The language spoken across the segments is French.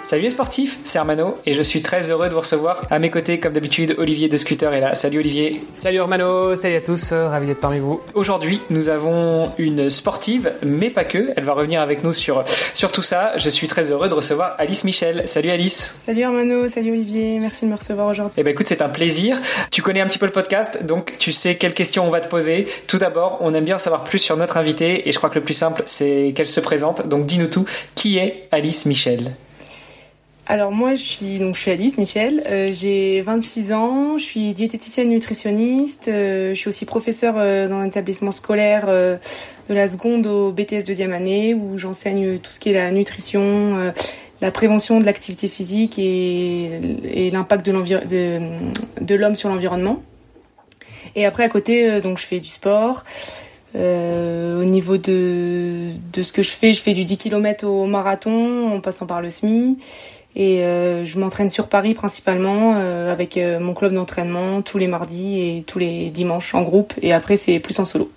Salut les sportifs, c'est Armano et je suis très heureux de vous recevoir. À mes côtés, comme d'habitude, Olivier de Scooter est là. Salut Olivier. Salut Armano, salut à tous, euh, ravi d'être parmi vous. Aujourd'hui, nous avons une sportive, mais pas que. Elle va revenir avec nous sur, sur tout ça. Je suis très heureux de recevoir Alice Michel. Salut Alice. Salut Armano, salut Olivier, merci de me recevoir aujourd'hui. Eh ben écoute, c'est un plaisir. Tu connais un petit peu le podcast, donc tu sais quelles questions on va te poser. Tout d'abord, on aime bien savoir plus sur notre invité et je crois que le plus simple, c'est qu'elle se présente. Donc dis-nous tout. Qui est Alice Michel? Alors moi, je suis donc je suis Alice Michel, euh, j'ai 26 ans, je suis diététicienne nutritionniste, euh, je suis aussi professeure euh, dans un établissement scolaire de la seconde au BTS deuxième année où j'enseigne tout ce qui est la nutrition, la prévention de l'activité physique et, l'impact de l'homme sur l'environnement. Et après à côté, donc je fais du sport. au niveau de, de ce que je fais, je fais du 10 km au marathon en passant par le SMI. Et euh, je m'entraîne sur Paris principalement euh, avec euh, mon club d'entraînement tous les mardis et tous les dimanches en groupe. Et après, c'est plus en solo.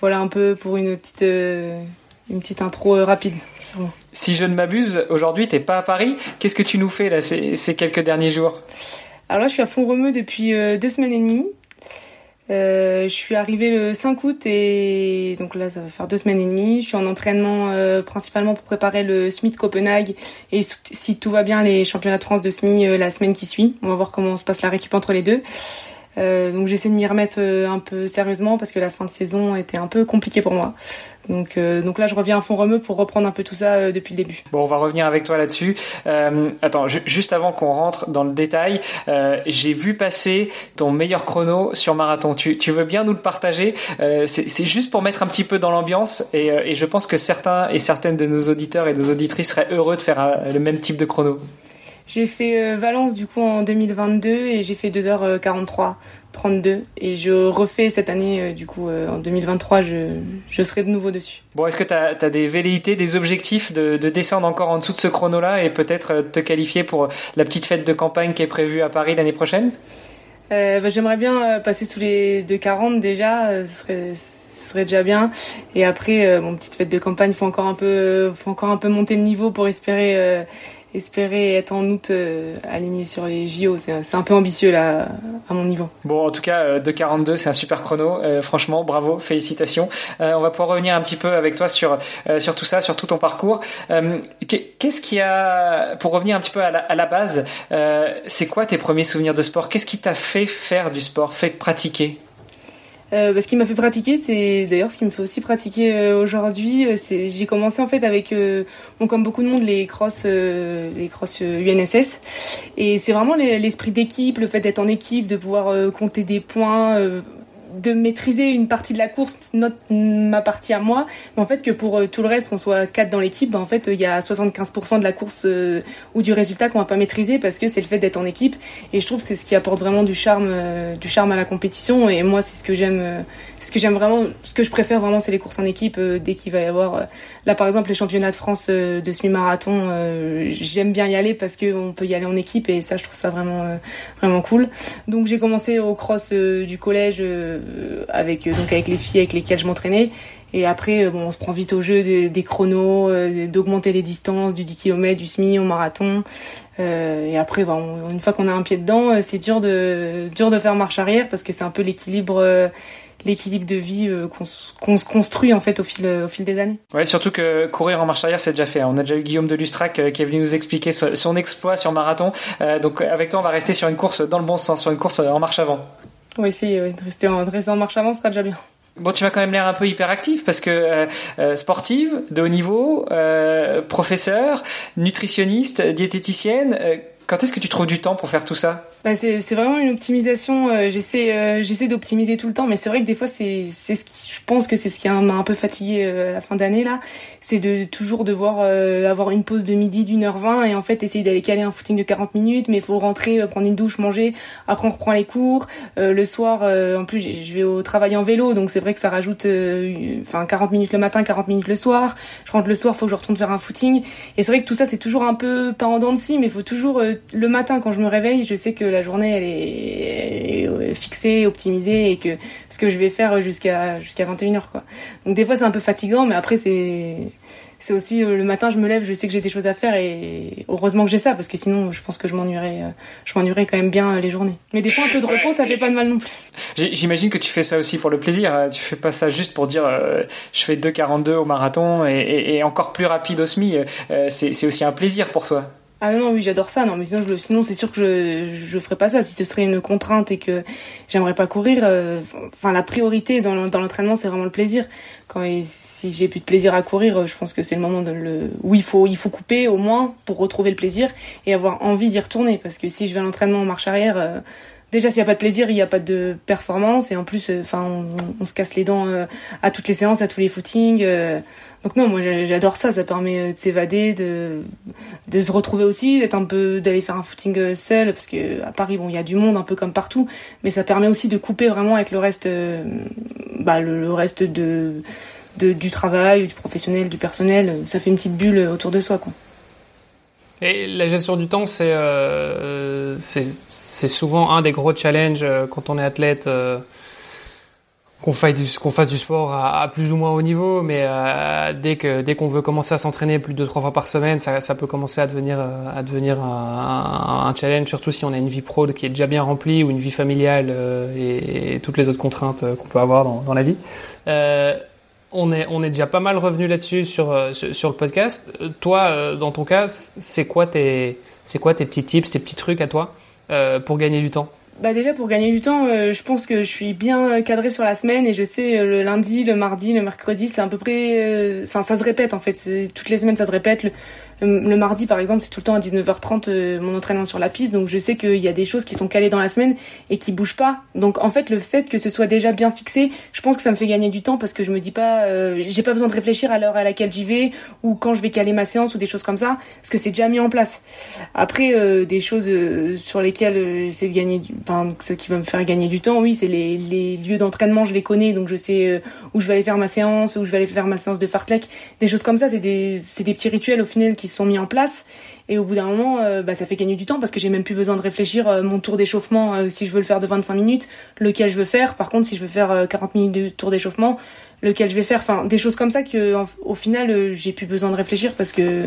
Voilà un peu pour une petite, une petite intro rapide sur moi. Si je ne m'abuse, aujourd'hui, tu n'es pas à Paris. Qu'est-ce que tu nous fais là ces, ces quelques derniers jours? Alors là, je suis à Font-Romeu depuis deux semaines et demie. Euh, je suis arrivée le 5 août et donc là ça va faire deux semaines et demie. Je suis en entraînement euh, principalement pour préparer le SMI de Copenhague et si tout va bien les championnats de France de SMI euh, la semaine qui suit. On va voir comment se passe la récup entre les deux. Euh, donc j'essaie de m'y remettre euh, un peu sérieusement parce que la fin de saison était un peu compliquée pour moi. Donc, euh, là, je reviens à fond remue pour reprendre un peu tout ça depuis le début. Bon, on va revenir avec toi là-dessus. Attends, juste avant qu'on rentre dans le détail, j'ai vu passer ton meilleur chrono sur marathon. Tu, veux bien nous le partager? C'est juste pour mettre un petit peu dans l'ambiance et, je pense que certains et certaines de nos auditeurs et nos auditrices seraient heureux de faire le même type de chrono. J'ai fait euh, Valence du coup en 2022 et j'ai fait 2h43, 32. Et je refais cette année euh, du coup euh, en 2023, je, je serai de nouveau dessus. Bon, est-ce que tu as, des velléités, des objectifs de, de, descendre encore en dessous de ce chrono-là et peut-être te qualifier pour la petite fête de campagne qui est prévue à Paris l'année prochaine? Euh, bah, J'aimerais bien passer sous les 2,40 déjà, ce serait, ce serait déjà bien. Et après, mon petite fête de campagne, faut encore un peu, faut encore un peu monter le niveau pour espérer espérer être en août euh, aligné sur les JO. C'est un peu ambitieux là, à mon niveau. Bon, en tout cas, 2,42, euh, c'est un super chrono. Euh, franchement, bravo, félicitations. on va pouvoir revenir un petit peu avec toi sur, sur tout ça, sur tout ton parcours. Qu'est-ce qui a, pour revenir un petit peu à la base, c'est quoi tes premiers souvenirs de sport? Qu'est-ce qui t'a fait faire du sport, fait pratiquer? Euh, bah, ce qui m'a fait pratiquer, c'est d'ailleurs ce qui me fait aussi pratiquer euh, aujourd'hui. Euh, c'est j'ai commencé en fait avec, bon comme beaucoup de monde, les cross, les cross UNSS, et c'est vraiment l'esprit d'équipe, le fait d'être en équipe, de pouvoir compter des points de maîtriser une partie de la course, notre, ma partie à moi, mais en fait que pour euh, tout le reste, qu'on soit quatre dans l'équipe, ben, en fait il y a 75% de la course euh, ou du résultat qu'on va pas maîtriser parce que c'est le fait d'être en équipe. Et je trouve que c'est ce qui apporte vraiment du charme, euh, du charme à la compétition. Et moi c'est ce que j'aime, ce que j'aime vraiment, ce que je préfère vraiment c'est les courses en équipe dès qu'il va y avoir là par exemple les championnats de France de semi-marathon, j'aime bien y aller parce qu'on peut y aller en équipe et ça je trouve ça vraiment vraiment cool. Donc j'ai commencé au cross du collège euh, avec donc avec les filles avec lesquelles je m'entraînais. Et après, euh, bon, on se prend vite au jeu des, chronos, euh, d'augmenter les distances, du 10 km, du semi au marathon. et après, bon, une fois qu'on a un pied dedans, c'est dur de dur de faire marche arrière parce que c'est un peu l'équilibre l'équilibre de vie qu'on se construit en fait au fil au fil des années. Ouais, surtout que courir en marche arrière c'est déjà fait. On a déjà eu Guillaume de Lustrac qui est venu nous expliquer son exploit sur marathon. donc avec toi on va rester sur une course dans le bon sens, sur une course en marche avant. On va essayer de rester en, de en marche avant, ce sera déjà bien. Bon, tu m'as quand même l'air un peu hyperactif parce que euh, euh, sportive, de haut niveau, euh, professeur, nutritionniste, diététicienne, Quand est-ce que tu trouves du temps pour faire tout ça? Bah c'est, vraiment une optimisation. Euh, j'essaie, euh, j'essaie d'optimiser tout le temps, mais c'est vrai que des fois, c'est, c'est ce qui, je pense que c'est ce qui m'a un peu fatigué euh, à la fin d'année là, c'est de toujours devoir avoir une pause de midi d'une heure vingt et en fait essayer d'aller caler un footing de 40 minutes, mais il faut rentrer, prendre une douche, manger, après on reprend les cours. le soir, en plus, je vais au travail en vélo, donc c'est vrai que ça rajoute, enfin 40 minutes le matin, 40 minutes le soir. Je rentre le soir, faut que je retourne faire un footing, et c'est vrai que tout ça c'est toujours un peu pas en dents de scie, mais faut toujours le matin quand je me réveille, je sais que la journée elle est, fixée, optimisée et que ce que je vais faire jusqu'à jusqu'à 21h quoi. Donc des fois c'est un peu fatigant mais après c'est aussi euh, le matin je me lève, je sais que j'ai des choses à faire et heureusement que j'ai ça parce que sinon je pense que je m'ennuierais euh, je quand même bien euh, les journées. Mais des fois un peu de repos ça fait pas de mal non plus. J'imagine que tu fais ça aussi pour le plaisir, tu fais pas ça juste pour dire je fais 2,42 au marathon et, et, encore plus rapide au SMI, c'est aussi un plaisir pour toi. Ah non, oui, j'adore ça. Non, mais sinon, je, sinon c'est sûr que je, je ferais pas ça. Si ce serait une contrainte et que j'aimerais pas courir, euh, enfin, la priorité dans, l'entraînement, c'est vraiment le plaisir. Quand si j'ai plus de plaisir à courir, je pense que c'est le moment de le, où il faut, il faut couper au moins pour retrouver le plaisir et avoir envie d'y retourner. Parce que si je vais à l'entraînement en marche arrière, euh, déjà s'il n'y a pas de plaisir, il n'y a pas de performance et en plus, euh, enfin, on, se casse les dents à toutes les séances, à tous les footings. Donc non, moi j'adore ça, ça permet euh, de s'évader, de, se retrouver aussi, d'être un peu, d'aller faire un footing euh, seul, parce que à Paris, bon, il y a du monde un peu comme partout, mais ça permet aussi de couper vraiment avec le reste, euh, bah, le, reste de, du travail, du professionnel, du personnel, ça fait une petite bulle autour de soi, quoi. Et la gestion du temps, c'est c'est souvent un des gros challenges quand on est athlète qu'on fasse du sport à, plus ou moins haut niveau mais euh, dès que qu'on veut commencer à s'entraîner plus de trois fois par semaine ça, peut commencer à devenir euh, un, challenge surtout si on a une vie pro qui est déjà bien remplie ou une vie familiale euh, et, toutes les autres contraintes qu'on peut avoir dans, la vie. On est déjà pas mal revenu là-dessus sur, le podcast. Toi dans ton cas c'est quoi c'est quoi tes petits tips tes petits trucs à toi pour gagner du temps? Bah déjà pour gagner du temps, euh, je pense que je suis bien cadrée sur la semaine et je sais euh, le lundi, le mardi, le mercredi, c'est à peu près, euh, enfin ça se répète en fait, toutes les semaines ça se répète. Le mardi, par exemple, c'est tout le temps à 19h30 euh, mon entraînement sur la piste, donc je sais qu'il y a des choses qui sont calées dans la semaine et qui bougent pas. Donc en fait, le fait que ce soit déjà bien fixé, je pense que ça me fait gagner du temps parce que je me dis pas, euh, j'ai pas besoin de réfléchir à l'heure à laquelle j'y vais ou quand je vais caler ma séance ou des choses comme ça, parce que c'est déjà mis en place. Après, euh, des choses sur lesquelles j'essaie de gagner, du... enfin, ce qui va me faire gagner du temps, oui, c'est les, les lieux d'entraînement, je les connais, donc je sais où je vais aller faire ma séance, où je vais aller faire ma séance de fartlek, des choses comme ça, c'est des, c'est des petits rituels au final qui sont mis en place. Et au bout d'un moment, euh, bah, ça fait gagner du temps parce que j'ai même plus besoin de réfléchir euh, mon tour d'échauffement euh, si je veux le faire de 25 minutes, lequel je veux faire. Par contre, si je veux faire 40 minutes de tour d'échauffement, lequel je vais faire. Enfin, des choses comme ça que au final, j'ai plus besoin de réfléchir parce que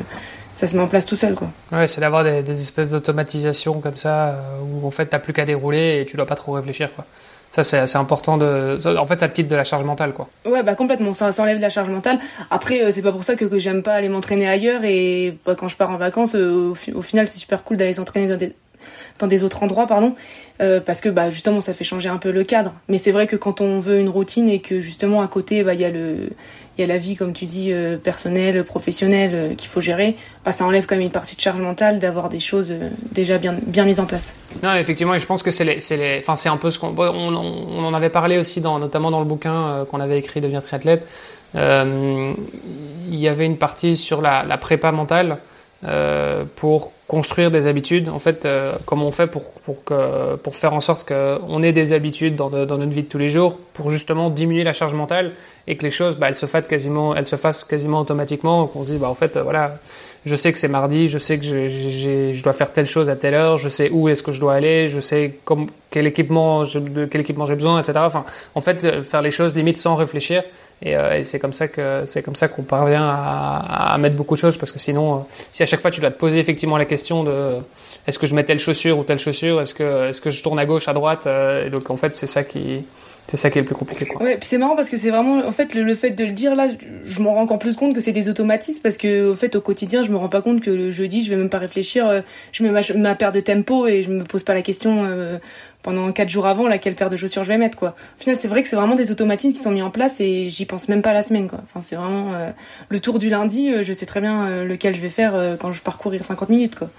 ça se met en place tout seul, quoi. Ouais, c'est d'avoir des, des, espèces d'automatisation comme ça où en fait t'as plus qu'à dérouler et tu dois pas trop réfléchir, quoi. Ça, c'est important de. En fait, ça te quitte de la charge mentale, quoi. Ouais, bah complètement. Ça, s'enlève de la charge mentale. Après, euh, c'est pas pour ça que, j'aime pas aller m'entraîner ailleurs. Et bah, quand je pars en vacances, euh, au, final, c'est super cool d'aller s'entraîner dans des, dans des autres endroits, pardon, euh, parce que bah justement ça fait changer un peu le cadre. Mais c'est vrai que quand on veut une routine et que justement à côté bah il y a le il y a la vie comme tu dis euh, personnelle, professionnelle euh, qu'il faut gérer, bah ça enlève quand même une partie de charge mentale d'avoir des choses déjà bien bien mises en place. Non effectivement et je pense que c'est c'est les enfin c'est un peu ce qu'on on, on, en avait parlé aussi dans notamment dans le bouquin qu'on avait écrit Devenir triathlète. il y avait une partie sur la prépa mentale euh, pour construire des habitudes. En fait, euh, comment on fait pour pour que pour faire en sorte qu'on ait des habitudes dans, dans notre vie de tous les jours, pour justement diminuer la charge mentale et que les choses, bah, elles se fassent quasiment, elles se fassent quasiment automatiquement. Qu'on se dise, bah en fait, euh, voilà, je sais que c'est mardi, je sais que je, je dois faire telle chose à telle heure, je sais où est-ce que je dois aller, je sais comme, quel équipement, de quel équipement j'ai besoin, etc. Enfin, en fait, faire les choses limite sans réfléchir et, euh, et c'est comme ça que c'est comme ça qu'on parvient à, à, mettre beaucoup de choses parce que sinon, euh, si à chaque fois tu dois te poser effectivement la question de est-ce que je mets telle chaussure ou telle chaussure, est-ce que est-ce que je tourne à gauche, à droite, euh, et donc en fait c'est ça qui c'est ça qui est le plus compliqué quoi. Ouais, puis c'est marrant parce que c'est vraiment en fait le, fait de le dire là, je m'en rends encore plus compte que c'est des automatismes parce que au fait au quotidien, je me rends pas compte que le jeudi, je vais même pas réfléchir, je mets ma, ma paire de tempo et je me pose pas la question pendant quatre jours avant laquelle paire de chaussures je vais mettre quoi. Au final c'est vrai que c'est vraiment des automatismes qui sont mis en place et j'y pense même pas la semaine quoi. Enfin c'est vraiment euh, le tour du lundi, euh, je sais très bien euh, lequel je vais faire quand je parcourir 50 minutes quoi.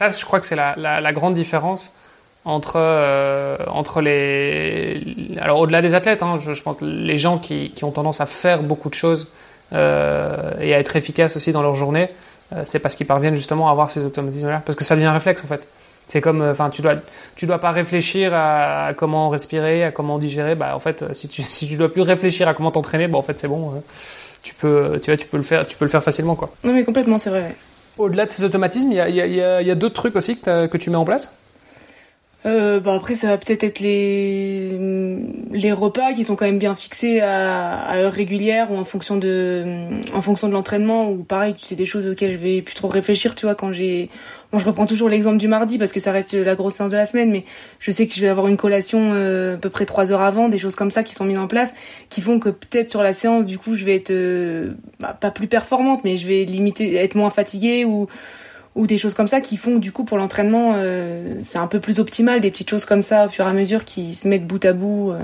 Là, je crois que c'est la, la, la, grande différence entre euh, entre les alors au-delà des athlètes, hein, je, je, pense les gens qui, qui ont tendance à faire beaucoup de choses euh, et à être efficaces aussi dans leur journée, euh, c'est parce qu'ils parviennent justement à avoir ces automatismes-là, parce que ça devient un réflexe en fait. C'est comme, euh, enfin, tu dois, tu dois pas réfléchir à, comment respirer, à comment digérer. Bah, en fait, si tu, si tu dois plus réfléchir à comment t'entraîner, bah, en fait, c'est bon. Euh, tu peux, tu vois, tu peux le faire, tu peux le faire facilement, quoi. Non, mais complètement, c'est vrai. Au-delà de ces automatismes, il y a, y a, y a d'autres trucs aussi que, que tu mets en place? Euh, bah après ça va peut-être être les les repas qui sont quand même bien fixés à, à heure régulière ou en fonction de en fonction de l'entraînement ou pareil c'est des choses auxquelles je vais plus trop réfléchir tu vois quand j'ai bon je reprends toujours l'exemple du mardi parce que ça reste la grosse séance de la semaine mais je sais que je vais avoir une collation euh, à peu près trois heures avant des choses comme ça qui sont mises en place qui font que peut-être sur la séance du coup je vais être euh, bah, pas plus performante mais je vais limiter être moins fatiguée ou ou des choses comme ça qui font que du coup pour l'entraînement euh, c'est un peu plus optimal des petites choses comme ça au fur et à mesure qui se mettent bout à bout euh,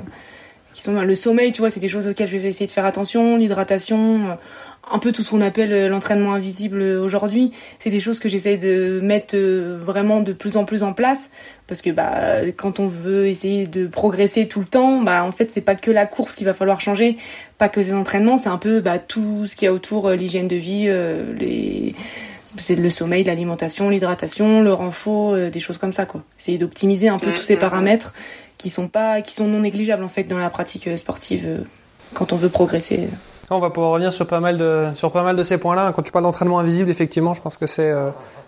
qui sont le sommeil tu vois c'est des choses auxquelles je vais essayer de faire attention l'hydratation euh, un peu tout ce qu'on appelle l'entraînement invisible aujourd'hui. C'est des choses que j'essaye de mettre vraiment de plus en plus en place parce que bah quand on veut essayer de progresser tout le temps bah en fait c'est pas que la course qu'il va falloir changer pas que les entraînements c'est un peu bah tout ce qu'il y a autour l'hygiène de vie les c'est le sommeil, l'alimentation, l'hydratation, le renfort, euh, des choses comme ça quoi. Essayer d'optimiser un peu tous ces paramètres qui sont pas qui sont non négligeables en fait dans la pratique euh, sportive euh, quand on veut progresser. On va pouvoir revenir sur pas mal de sur pas mal de ces points-là. Quand tu parles d'entraînement invisible, effectivement, je pense que c'est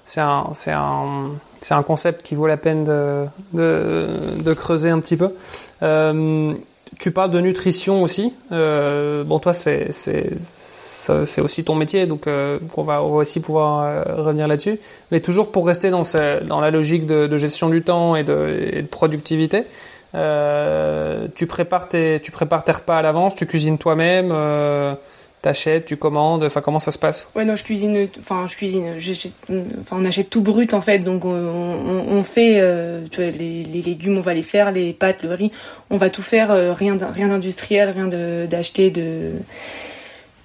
c'est un c'est un c'est un concept qui vaut la peine de de, de creuser un petit peu. Euh, tu parles de nutrition aussi. Euh, bon, toi, c'est c'est c'est aussi ton métier, donc euh, on, va, aussi pouvoir euh, revenir là-dessus. Mais toujours pour rester dans, la logique de, gestion du temps et de, productivité, euh, tu prépares tes tu prépares tes repas à l'avance, tu cuisines toi-même, t'achètes, tu commandes, enfin comment ça se passe? Ouais non, je cuisine, enfin je cuisine, enfin on achète tout brut en fait, donc on, fait, les, légumes on va les faire, les pâtes, le riz, on va tout faire, rien rien d'industriel, rien d'acheter de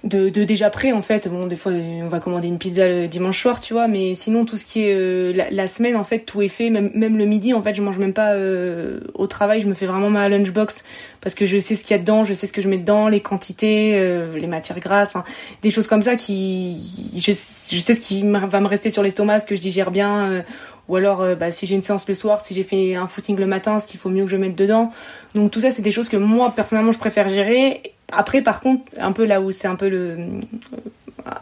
de, de, déjà prêt en fait. Bon des fois on va commander une pizza le dimanche soir tu vois mais sinon tout ce qui est euh, la, semaine en fait tout est fait. Même, même le midi en fait je mange même pas euh, au travail. Je me fais vraiment ma lunchbox parce que je sais ce qu'il y a dedans je sais ce que je mets dedans les quantités euh, les matières grasses enfin des choses comme ça qui je, je sais ce qui va me rester sur l'estomac ce que je digère bien ou alors bah, si j'ai une séance le soir si j'ai fait un footing le matin ce qu'il faut mieux que je mette dedans. Donc tout ça c'est des choses que moi personnellement je préfère gérer après, par contre, un peu là où c'est un peu le.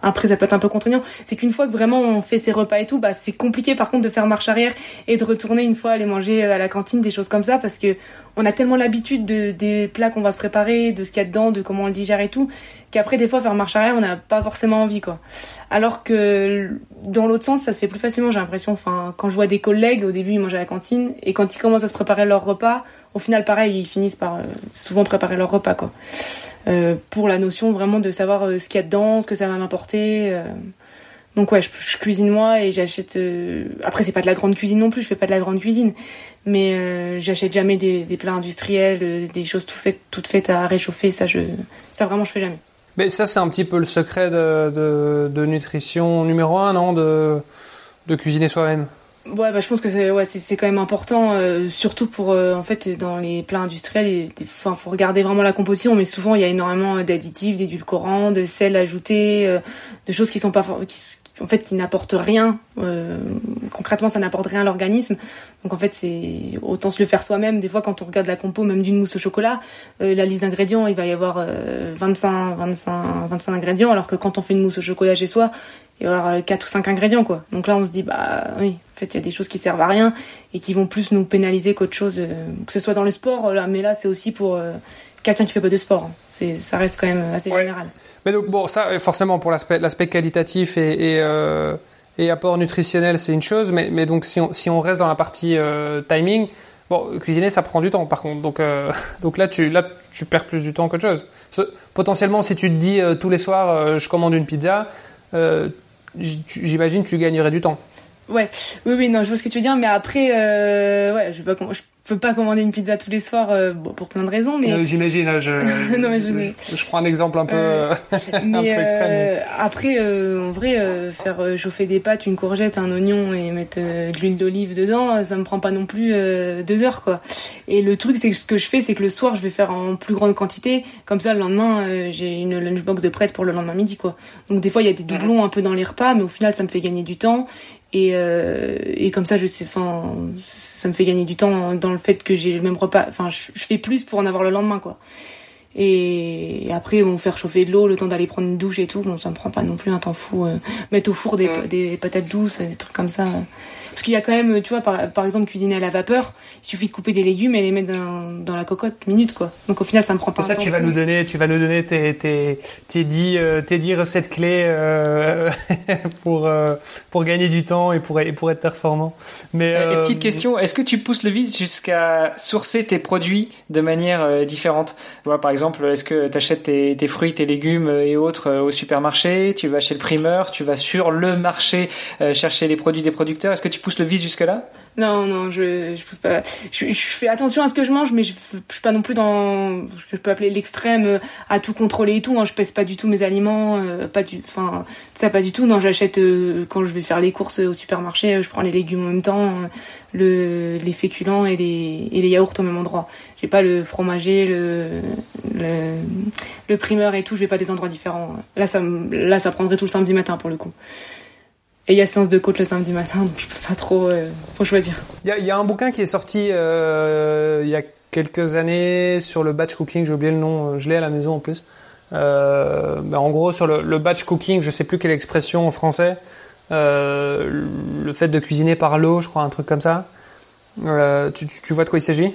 Après, ça peut être un peu contraignant. C'est qu'une fois que vraiment on fait ses repas et tout, bah, c'est compliqué par contre de faire marche arrière et de retourner une fois aller manger à la cantine, des choses comme ça, parce que on a tellement l'habitude de, des plats qu'on va se préparer, de ce qu'il y a dedans, de comment on le digère et tout, qu'après, des fois, faire marche arrière, on n'a pas forcément envie, quoi. Alors que dans l'autre sens, ça se fait plus facilement, j'ai l'impression. Enfin, quand je vois des collègues, au début, ils mangent à la cantine, et quand ils commencent à se préparer leur repas, au final, pareil, ils finissent par euh, souvent préparer leur repas, quoi. Euh, pour la notion vraiment de savoir euh, ce qu'il y a dedans, ce que ça va m'apporter. Euh. Donc ouais, je, cuisine moi et j'achète. Après, c'est pas de la grande cuisine non plus. Je fais pas de la grande cuisine, mais j'achète jamais des, des, plats industriels, des choses tout faites, toutes faites à réchauffer. Ça, je, ça vraiment, je fais jamais. Mais ça, c'est un petit peu le secret de, de, de nutrition numéro un, non? De, de cuisiner soi-même? Ouais, bah, je pense que c'est ouais, c'est quand même important, euh, surtout pour euh, en fait dans les plats industriels. Enfin, faut regarder vraiment la composition, mais souvent il y a énormément d'additifs, d'édulcorants, de sel ajouté, euh, de choses qui sont pas qui, en fait qui n'apportent rien. concrètement, ça n'apporte rien à l'organisme. Donc en fait, c'est autant se le faire soi-même. Des fois, quand on regarde la compo, même d'une mousse au chocolat, la liste d'ingrédients, il va y avoir 25, 25, 25 ingrédients, alors que quand on fait une mousse au chocolat chez soi, il va y avoir 4 ou 5 ingrédients quoi. Donc là on se dit bah oui, fait il y a des choses qui servent à rien et qui vont plus nous pénaliser qu'autre chose euh, que ce soit dans le sport là mais là c'est aussi pour euh, quelqu'un qui fait pas de sport. Hein. C'est ça reste quand même assez général. Mais donc bon ça forcément pour l'aspect l'aspect qualitatif et et, euh, et apport nutritionnel c'est une chose mais mais donc si on si on reste dans la partie timing Bon, cuisiner, ça prend du temps, par contre. Donc, euh, donc là, tu, là, tu perds plus du temps qu'autre chose. Potentiellement, si tu te dis tous les soirs, je commande une pizza, j'imagine tu gagnerais du temps. Ouais, oui, oui, non, je vois ce que tu veux dire, mais après, euh, ouais, je pas, je peux pas commander une pizza tous les soirs euh, bon, pour plein de raisons mais euh, j'imagine je, non, mais je, je, je, prends un exemple un peu, euh, un peu extrême. après en vrai faire chauffer des pâtes une courgette un oignon et mettre de l'huile d'olive dedans ça me prend pas non plus deux heures quoi. Et le truc c'est que ce que je fais c'est que le soir je vais faire en plus grande quantité. Comme ça le lendemain j'ai une lunchbox de prête pour le lendemain midi quoi. Donc des fois il y a des doublons un peu dans les repas mais au final ça me fait gagner du temps et, et comme ça je sais enfin ça me fait gagner du temps dans le fait que j'ai le même repas. Enfin, je, fais plus pour en avoir le lendemain, quoi. Et après, bon, faire chauffer de l'eau, le temps d'aller prendre une douche et tout, bon, ça me prend pas non plus un temps fou. Euh, mettre au four des, des patates douces, des trucs comme ça. Parce qu'il y a quand même, tu vois, par, par, exemple, cuisiner à la vapeur, il suffit de couper des légumes et les mettre dans, dans la cocotte, minute, quoi. Donc au final, ça me prend pas. ça, tu vas nous donner, tu vas nous donner tes tes tes dix euh, tes dix recettes clés euh, pour euh, pour gagner du temps et pour et pour être performant. Mais et petite question, est-ce que tu pousses le vice jusqu'à sourcer tes produits de manière différente? Vois, par exemple, est-ce que tu achètes tes, tes fruits, tes légumes et autres au supermarché? Tu vas chez le primeur Tu vas sur le marché chercher les produits des producteurs? Est-ce que tu pousse le vice jusque-là? Non, non, je, je pousse pas. Je, je, fais attention à ce que je mange, mais je, je suis pas non plus dans ce que je peux appeler l'extrême euh, à tout contrôler et tout. Hein. Je pèse pas du tout mes aliments, euh, pas du, enfin, ça pas du tout. Non, j'achète euh, quand je vais faire les courses au supermarché, je prends les légumes en même temps, le, les féculents et les, et les yaourts au même endroit. J'ai pas le fromager, le, le, le primeur et tout. Je vais pas des endroits différents. Là, ça, là, ça prendrait tout le samedi matin pour le coup. Et il y a séance de côte le samedi matin, donc je peux pas trop, euh, choisir. Il y a, un bouquin qui est sorti euh, il y a quelques années sur le batch cooking, j'ai oublié le nom, je l'ai à la maison en plus. Euh, en gros, sur le, le, batch cooking, je sais plus quelle expression en français, euh, le fait de cuisiner par l'eau, je crois, un truc comme ça. Euh, tu vois de quoi il s'agit?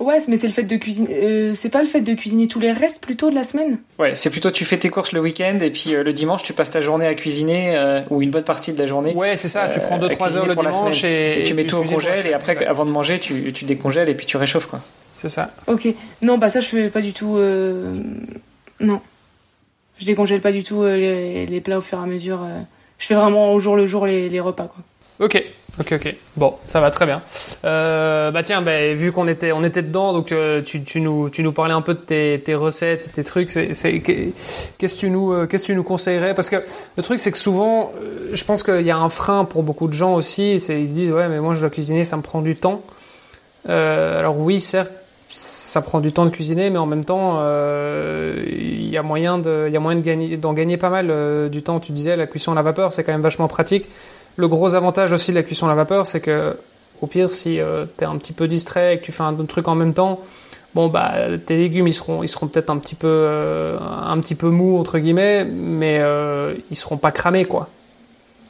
Ouais, mais c'est le fait de cuisiner. Euh, c'est pas le fait de cuisiner tous les restes plutôt de la semaine? Ouais, c'est plutôt tu fais tes courses le week-end et puis euh, le dimanche tu passes ta journée à cuisiner euh, ou une bonne partie de la journée. Ouais, c'est ça. tu prends 2-3 heures le dimanche et, et, tu mets tout au congèle et après avant de manger tu, tu décongèles et puis tu réchauffes quoi. C'est ça. Ok. Non, bah ça je fais pas du tout. Non, je décongèle pas du tout les, les, plats au fur et à mesure. Je fais vraiment au jour le jour les, les repas quoi. Ok. Ok, ok. Bon, ça va très bien. Euh, bah tiens, bah, vu qu'on était, on était dedans, donc euh, tu, tu, nous, tu nous parlais un peu de tes, tes recettes, tes trucs. C'est, qu'est-ce que tu nous, euh, qu'est-ce que tu nous conseillerais? Parce que le truc, c'est que souvent, je pense qu'il y a un frein pour beaucoup de gens aussi. C'est, ils se disent, ouais, mais moi, je dois cuisiner, ça me prend du temps. Alors oui, certes, ça prend du temps de cuisiner, mais en même temps, il y a moyen de, il y a moyen de gagner, d'en gagner pas mal du temps. Tu disais, la cuisson à la vapeur, c'est quand même vachement pratique. Le gros avantage aussi de la cuisson à la vapeur, c'est que au pire, si euh, tu es un petit peu distrait et que tu fais un autre truc en même temps, bon bah tes légumes ils seront ils seront peut-être un petit peu euh, un petit peu mous entre guillemets, mais euh, ils seront pas cramés quoi.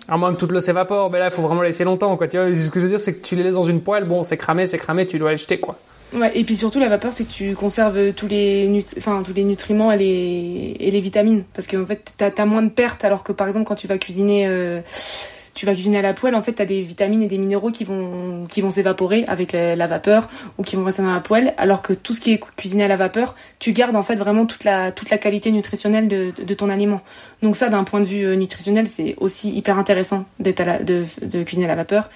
À moins que toute l'eau s'évapore, mais là il faut vraiment laisser longtemps quoi. Tu ce que je veux dire c'est que tu les laisses dans une poêle, bon c'est cramé, c'est cramé, tu dois les jeter quoi. Ouais, et puis surtout la vapeur, c'est que tu conserves tous les, enfin, tous les nutriments et les, et les vitamines. Parce qu'en fait, t'as as moins de pertes, alors que par exemple, quand tu vas cuisiner euh, tu vas cuisiner à la poêle, en fait, tu des vitamines et des minéraux qui vont, qui vont s'évaporer avec la, vapeur ou qui vont rester dans la poêle, alors que tout ce qui est cuisiné à la vapeur, tu gardes en fait vraiment toute la, toute la qualité nutritionnelle de, de ton aliment. Donc ça, d'un point de vue euh, nutritionnel, c'est aussi hyper intéressant d'être de cuisiner à la vapeur.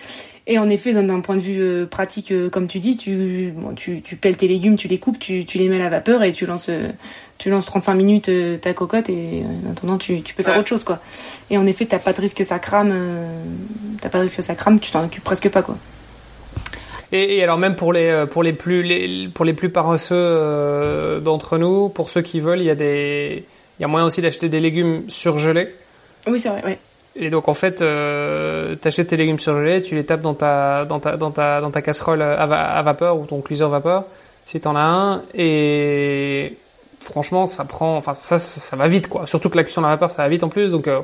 Et en effet, d'un point de vue euh, pratique, euh, comme tu dis, tu, bon, tu, tu pelles tes légumes, tu les coupes, tu, tu les mets à la vapeur et tu lances, tu lances 35 minutes ta cocotte et en attendant, tu, tu peux faire autre chose, quoi. Et en effet, t'as pas de risque que ça crame, t'as pas de risque que ça crame, tu t'en occupes presque pas, quoi. Et, et, alors même pour les pour les plus les, pour les plus paresseux d'entre nous, pour ceux qui veulent, il y a des il y a moyen aussi d'acheter des légumes surgelés. Oui, c'est vrai, ouais. Et donc en fait, euh, t'achètes tes légumes surgelés, tu les tapes dans ta dans ta dans ta dans ta casserole à, vapeur ou ton cuiseur vapeur, si t'en as un. Et franchement, ça prend, enfin ça, ça, va vite quoi. Surtout que la cuisson à vapeur, ça va vite en plus. Donc euh,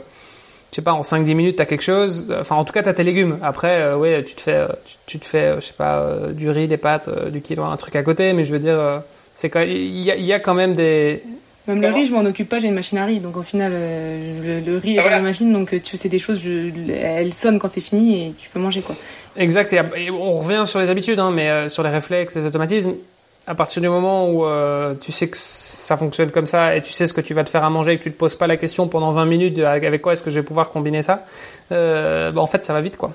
je sais pas, en 5-10 minutes, t'as quelque chose. Enfin, en tout cas, t'as tes légumes. Après, euh, tu te fais, euh, tu, te fais, je sais pas, euh, du riz, des pâtes, du quinoa, un truc à côté. Mais je veux dire, c'est quand, il y a quand même des, même le riz, je m'en occupe pas, j'ai une machine à riz. Donc au final, euh, le, riz est dans la machine, donc euh, tu fais des choses, je, elle sonne quand c'est fini et tu peux manger quoi. Exact, et, on revient sur les habitudes, hein, mais euh, sur les réflexes, les automatismes. à partir du moment où euh, tu sais que ça fonctionne comme ça et tu sais ce que tu vas te faire à manger et que tu te poses pas la question pendant 20 minutes avec quoi est-ce que je vais pouvoir combiner ça, euh, bah, en fait ça va vite quoi.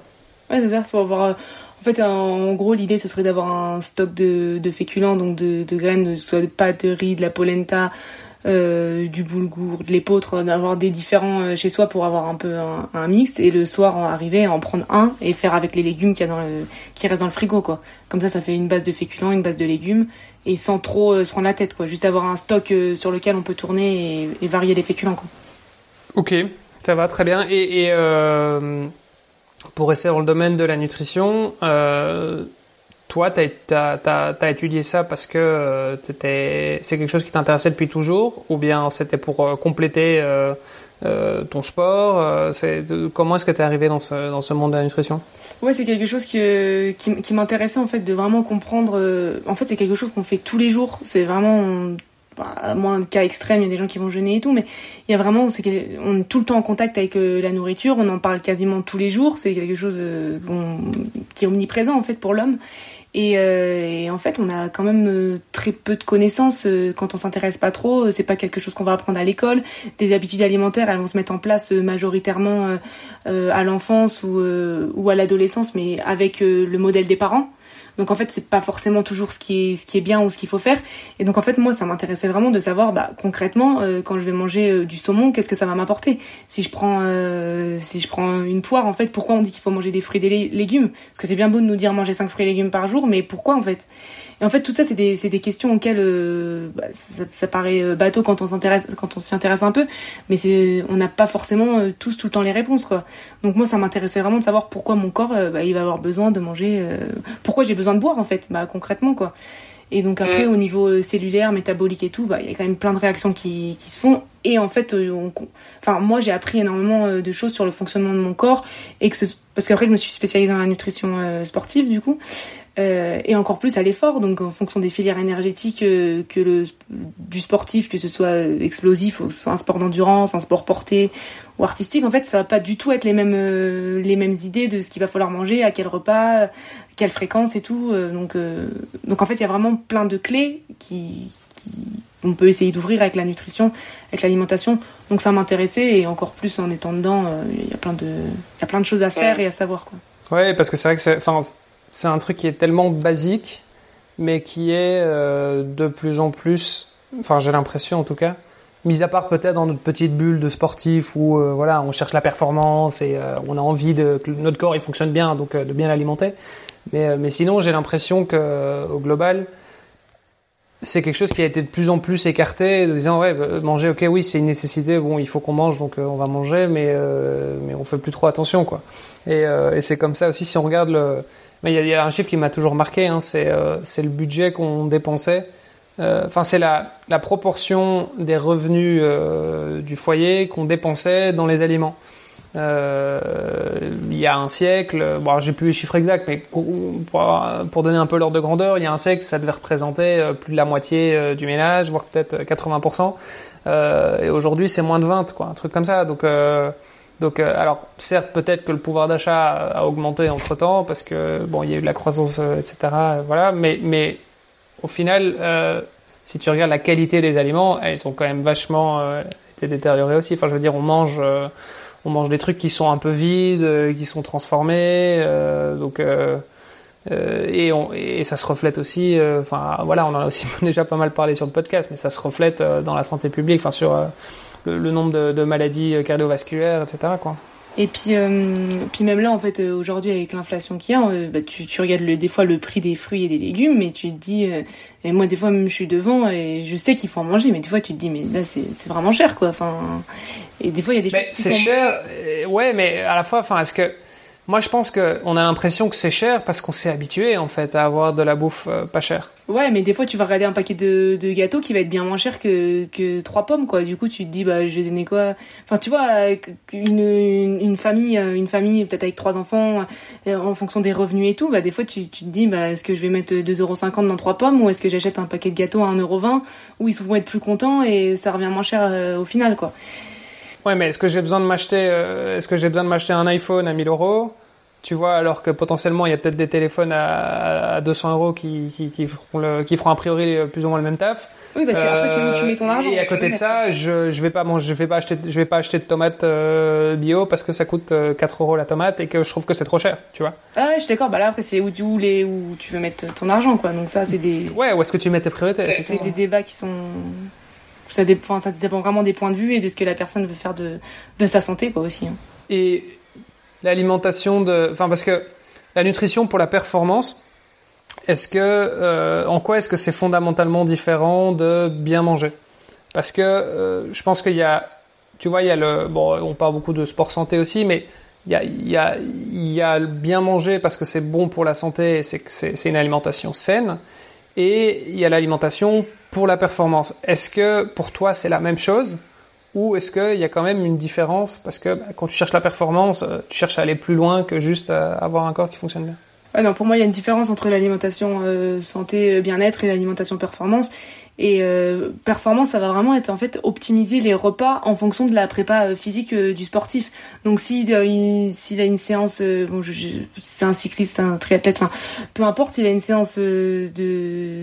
Ouais c'est ça, faut avoir en fait, en gros, l'idée, ce serait d'avoir un stock de, de féculents, donc de, de graines, soit de pâtes, de riz, de la polenta, euh, du boulgour, de l'épeautre, d'avoir des différents euh, chez soi pour avoir un peu un, un mix et le soir arriver à en prendre un et faire avec les légumes dans qui restent dans le frigo quoi. Comme ça ça fait une base de féculents, une base de légumes et sans trop euh, se prendre la tête quoi. Juste avoir un stock euh, sur lequel on peut tourner et, varier les féculents quoi. Ok, ça va très bien et, et pour rester dans le domaine de la nutrition, euh, toi, tu as, étudié ça parce que euh, c'est quelque chose qui t'intéressait depuis toujours ou bien c'était pour euh, compléter euh, ton sport Comment est-ce que tu es arrivé dans ce, dans ce monde de la nutrition? Ouais, c'est quelque chose qui, qui m'intéressait en fait de vraiment comprendre. en fait, c'est quelque chose qu'on fait tous les jours. C'est vraiment bah, moins cas extrêmes, il y a des gens qui vont jeûner et tout, mais il y a vraiment, on est tout le temps en contact avec la nourriture, on en parle quasiment tous les jours, c'est quelque chose qui est omniprésent en fait pour l'homme. Et, euh, et, en fait, on a quand même euh, très peu de connaissances euh, quand on s'intéresse pas trop. C'est pas quelque chose qu'on va apprendre à l'école. Des habitudes alimentaires, elles vont se mettre en place majoritairement à l'enfance ou, ou à l'adolescence, mais avec le modèle des parents. Donc en fait, c'est pas forcément toujours ce qui est bien ou ce qu'il faut faire. Et donc en fait, moi, ça m'intéressait vraiment de savoir, bah, concrètement, euh, quand je vais manger euh, du saumon, qu'est-ce que ça va m'apporter? Si je prends euh, si je prends une poire, en fait, pourquoi on dit qu'il faut manger des fruits et des légumes? Parce que c'est bien beau de nous dire manger 5 fruits et légumes par jour, mais pourquoi en fait? Et en fait, tout ça, c'est des des questions auxquelles bah, ça, ça, paraît bateau quand on s'intéresse quand on s'y intéresse un peu, mais c'est on n'a pas forcément tous tout le temps les réponses quoi. Donc moi, ça m'intéressait vraiment de savoir pourquoi mon corps bah, il va avoir besoin de manger, pourquoi j'ai besoin de boire en fait, bah concrètement quoi. Et donc après au niveau euh, cellulaire, métabolique et tout, bah il y a quand même plein de réactions qui, qui se font. Et en fait, euh, on, enfin moi j'ai appris énormément euh, de choses sur le fonctionnement de mon corps et que ce, parce qu'après je me suis spécialisée dans la nutrition sportive du coup euh, et encore plus à l'effort. Donc en fonction des filières énergétiques euh, que le du sportif, que ce soit explosif ou que ce soit un sport d'endurance, un sport porté ou artistique, en fait, ça va pas du tout être les mêmes euh, les mêmes idées de ce qu'il va falloir manger, à quel repas, quelle fréquence et tout. donc donc en fait, il y a vraiment plein de clés qui, qui on peut essayer d'ouvrir avec la nutrition, avec l'alimentation. Donc ça m'intéressait et encore plus en étant dedans, il y a plein de il y a plein de choses à faire et à savoir quoi. Ouais, parce que c'est vrai que c'est enfin c'est un truc qui est tellement basique, mais qui est euh, de plus en plus, enfin j'ai l'impression en tout cas, mis à part peut-être dans notre petite bulle de sportif où euh, voilà on cherche la performance et euh, on a envie de, que notre corps il fonctionne bien, donc de bien l'alimenter. Mais, mais sinon j'ai l'impression que au global c'est quelque chose qui a été de plus en plus écarté, de disant ouais manger ok oui c'est une nécessité bon il faut qu'on mange donc on va manger mais mais on fait plus trop attention quoi et, et c'est comme ça aussi si on regarde le mais il y, a un chiffre qui m'a toujours marqué, hein, euh, c'est le budget qu'on dépensait. Euh, enfin, c'est la, proportion des revenus euh, du foyer qu'on dépensait dans les aliments. Il y a un siècle, bon, j'ai plus les chiffres exacts, mais pour, pour donner un peu l'ordre de grandeur, il y a un siècle, ça devait représenter plus de la moitié du ménage, voire peut-être 80%. et aujourd'hui, c'est moins de 20, quoi, un truc comme ça. Donc donc, euh, alors certes, peut-être que le pouvoir d'achat a augmenté entre temps parce que bon, il y a eu de la croissance, euh, etc. Euh, voilà, mais mais au final, si tu regardes la qualité des aliments, elles ont quand même vachement été détériorées aussi. Enfin, je veux dire, on mange on mange des trucs qui sont un peu vides, qui sont transformés, donc et, ça se reflète aussi. Enfin, voilà, on en a aussi déjà pas mal parlé sur le podcast, mais ça se reflète dans la santé publique, enfin sur le, nombre de, maladies euh, cardiovasculaires, etc. Quoi. Et puis, euh, puis même là, en fait, euh, aujourd'hui, avec l'inflation qu'il y a, bah, tu, tu, regardes le, des fois le prix des fruits et des légumes, mais tu te dis, et moi, des fois, même, je suis devant et je sais qu'il faut en manger, mais des fois, tu te dis, mais là, c'est vraiment cher, quoi. Enfin, et des fois, il y a des mais C'est cher, ouais, mais à la fois, enfin, est-ce que moi, je pense qu'on a l'impression que c'est cher parce qu'on s'est habitué, en fait, à avoir de la bouffe pas chère. Ouais, mais des fois, tu vas regarder un paquet de, de gâteaux qui va être bien moins cher que, que trois pommes, quoi. Du coup, tu te dis, bah, je vais donner quoi? Enfin, tu vois, une, une, famille, euh, une famille peut-être avec trois enfants, euh, en fonction des revenus et tout, bah, des fois, tu, tu te dis, bah, est-ce que je vais mettre 2,50€ dans trois pommes ou est-ce que j'achète un paquet de gâteaux à 1,20€ où ils vont être plus contents et ça revient moins cher au final, quoi. Ouais, mais est-ce que j'ai besoin de m'acheter, est-ce que j'ai besoin de m'acheter un iPhone à 1000 euros? Tu vois, alors que potentiellement il y a peut-être des téléphones à, à 200 euros qui, qui, qui, feront le, qui feront a priori plus ou moins le même taf. Oui, parce qu'après c'est où tu mets ton argent. Et à côté de ça, je je vais pas manger, je vais pas acheter, je vais pas acheter de tomates euh, bio parce que ça coûte 4 euros la tomate et que je trouve que c'est trop cher, tu vois. Ah ouais, je suis d'accord. Bah là après c'est où, où les où tu veux mettre ton argent quoi. Donc ça c'est des. Ouais, où est-ce que tu mets tes priorités C'est des débats qui sont ça dépend, ça dépend vraiment des points de vue et de ce que la personne veut faire de, de sa santé, quoi, aussi. Hein. Et l'alimentation de, enfin, parce que la nutrition pour la performance, est-ce que, euh, en quoi est-ce que c'est fondamentalement différent de bien manger? Parce que euh, je pense qu'il y a, tu vois, il y a le, bon, on parle beaucoup de sport santé aussi, mais il y a, il y a, il y a bien manger parce que c'est bon pour la santé, c'est c'est une alimentation saine, et il y a l'alimentation pour la performance. Est-ce que pour toi c'est la même chose? Ou est-ce qu'il y a quand même une différence? Parce que bah, quand tu cherches la performance, euh, tu cherches à aller plus loin que juste euh, avoir un corps qui fonctionne bien non, pour moi, il y a une différence entre l'alimentation euh, santé bien-être et l'alimentation performance. Et euh, performance, ça va vraiment être en fait optimiser les repas en fonction de la prépa euh, physique euh, du sportif. Donc s'il a une, s'il a une séance, bon, je, c'est un cycliste, un triathlète, enfin, peu importe, s'il a une séance de,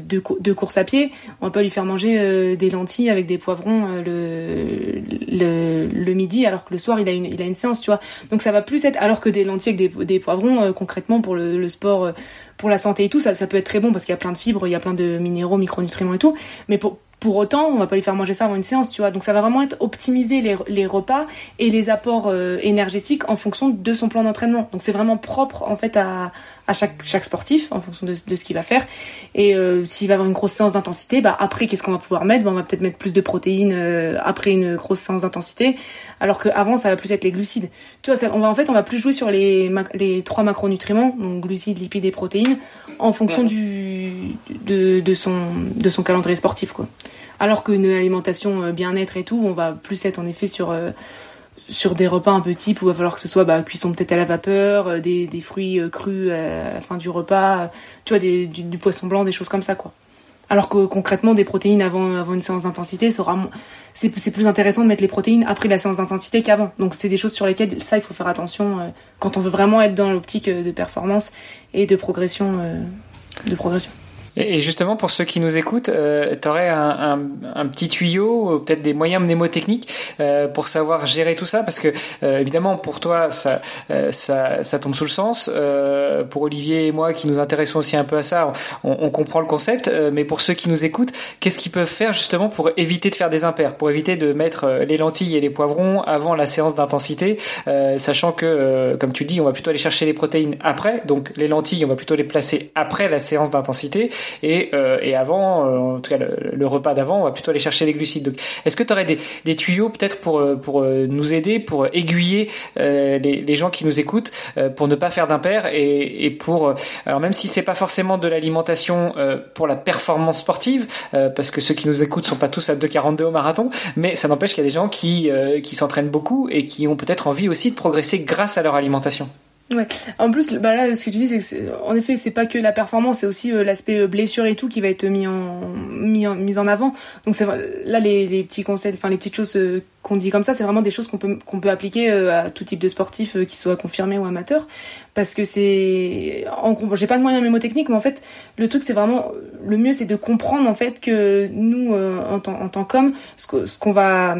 de, course à pied, on peut lui faire manger des lentilles avec des poivrons le, le, le, midi, alors que le soir il a une, il a une séance, tu vois. Donc ça va plus être, alors que des lentilles avec des, des poivrons, concrètement pour le, le sport pour la santé et tout, ça, ça peut être très bon parce qu'il y a plein de fibres, il y a plein de minéraux, micronutriments et tout. Mais pour, pour autant, on va pas lui faire manger ça avant une séance, tu vois. Donc ça va vraiment être optimiser les, repas et les apports euh, énergétiques en fonction de son plan d'entraînement. Donc c'est vraiment propre en fait à, à chaque, chaque sportif en fonction de, de ce qu'il va faire. Et euh, s'il va avoir une grosse séance d'intensité, bah après qu'est-ce qu'on va pouvoir mettre? Bah, On va peut-être mettre plus de protéines euh, après une grosse séance d'intensité, alors qu'avant ça va plus être les glucides. Tu vois, on va en fait on va plus jouer sur les les trois macronutriments, donc glucides, lipides et protéines, en fonction du de, de son de son calendrier sportif quoi. Alors qu'une alimentation euh, bien-être et tout, on va plus être en effet sur sur des repas un peu types où il va falloir que ce soit bah, cuisson peut-être à la vapeur, euh, des, des fruits euh, crus à la fin du repas, tu vois, des, du, poisson blanc, des choses comme ça, quoi. Alors que concrètement, des protéines avant, avant une séance d'intensité, c'est plus intéressant de mettre les protéines après la séance d'intensité qu'avant. Donc c'est des choses sur lesquelles ça il faut faire attention euh, quand on veut vraiment être dans l'optique de performance et de progression, de progression. Et justement, pour ceux qui nous écoutent, euh, tu aurais un, un, un, petit tuyau, peut-être des moyens mnémotechniques euh, pour savoir gérer tout ça? Parce que, euh, évidemment, pour toi, ça, euh, ça, ça, tombe sous le sens. Euh, pour Olivier et moi, qui nous intéressons aussi un peu à ça, on, on comprend le concept. mais pour ceux qui nous écoutent, qu'est-ce qu'ils peuvent faire justement pour éviter de faire des impairs? Pour éviter de mettre les lentilles et les poivrons avant la séance d'intensité, sachant que, comme tu dis, on va plutôt aller chercher les protéines après. Donc, les lentilles, on va plutôt les placer après la séance d'intensité. Et, euh, et avant, euh, en tout cas le, repas d'avant, on va plutôt aller chercher les glucides. Donc, est-ce que tu aurais des, des tuyaux peut-être pour, euh, pour nous aider, pour aiguiller les, les, gens qui nous écoutent, pour ne pas faire d'impair et, et pour, alors même si c'est pas forcément de l'alimentation pour la performance sportive, parce que ceux qui nous écoutent sont pas tous à 2,42 au marathon, mais ça n'empêche qu'il y a des gens qui, qui s'entraînent beaucoup et qui ont peut-être envie aussi de progresser grâce à leur alimentation. Ouais. En plus, bah là, ce que tu dis, c'est que, en effet, c'est pas que la performance, c'est aussi euh, l'aspect euh, blessure et tout qui va être mis en mis en, mis en avant. Donc c'est là les, les petits conseils, enfin les petites choses euh, qu'on dit comme ça, c'est vraiment des choses qu'on peut qu'on peut appliquer à tout type de sportif, qui soit confirmé ou amateur, parce que c'est j'ai pas de moyens mémotechniques, mais en fait le truc c'est vraiment le mieux c'est de comprendre en fait que nous en tant en tant qu'hommes, ce, qu'on va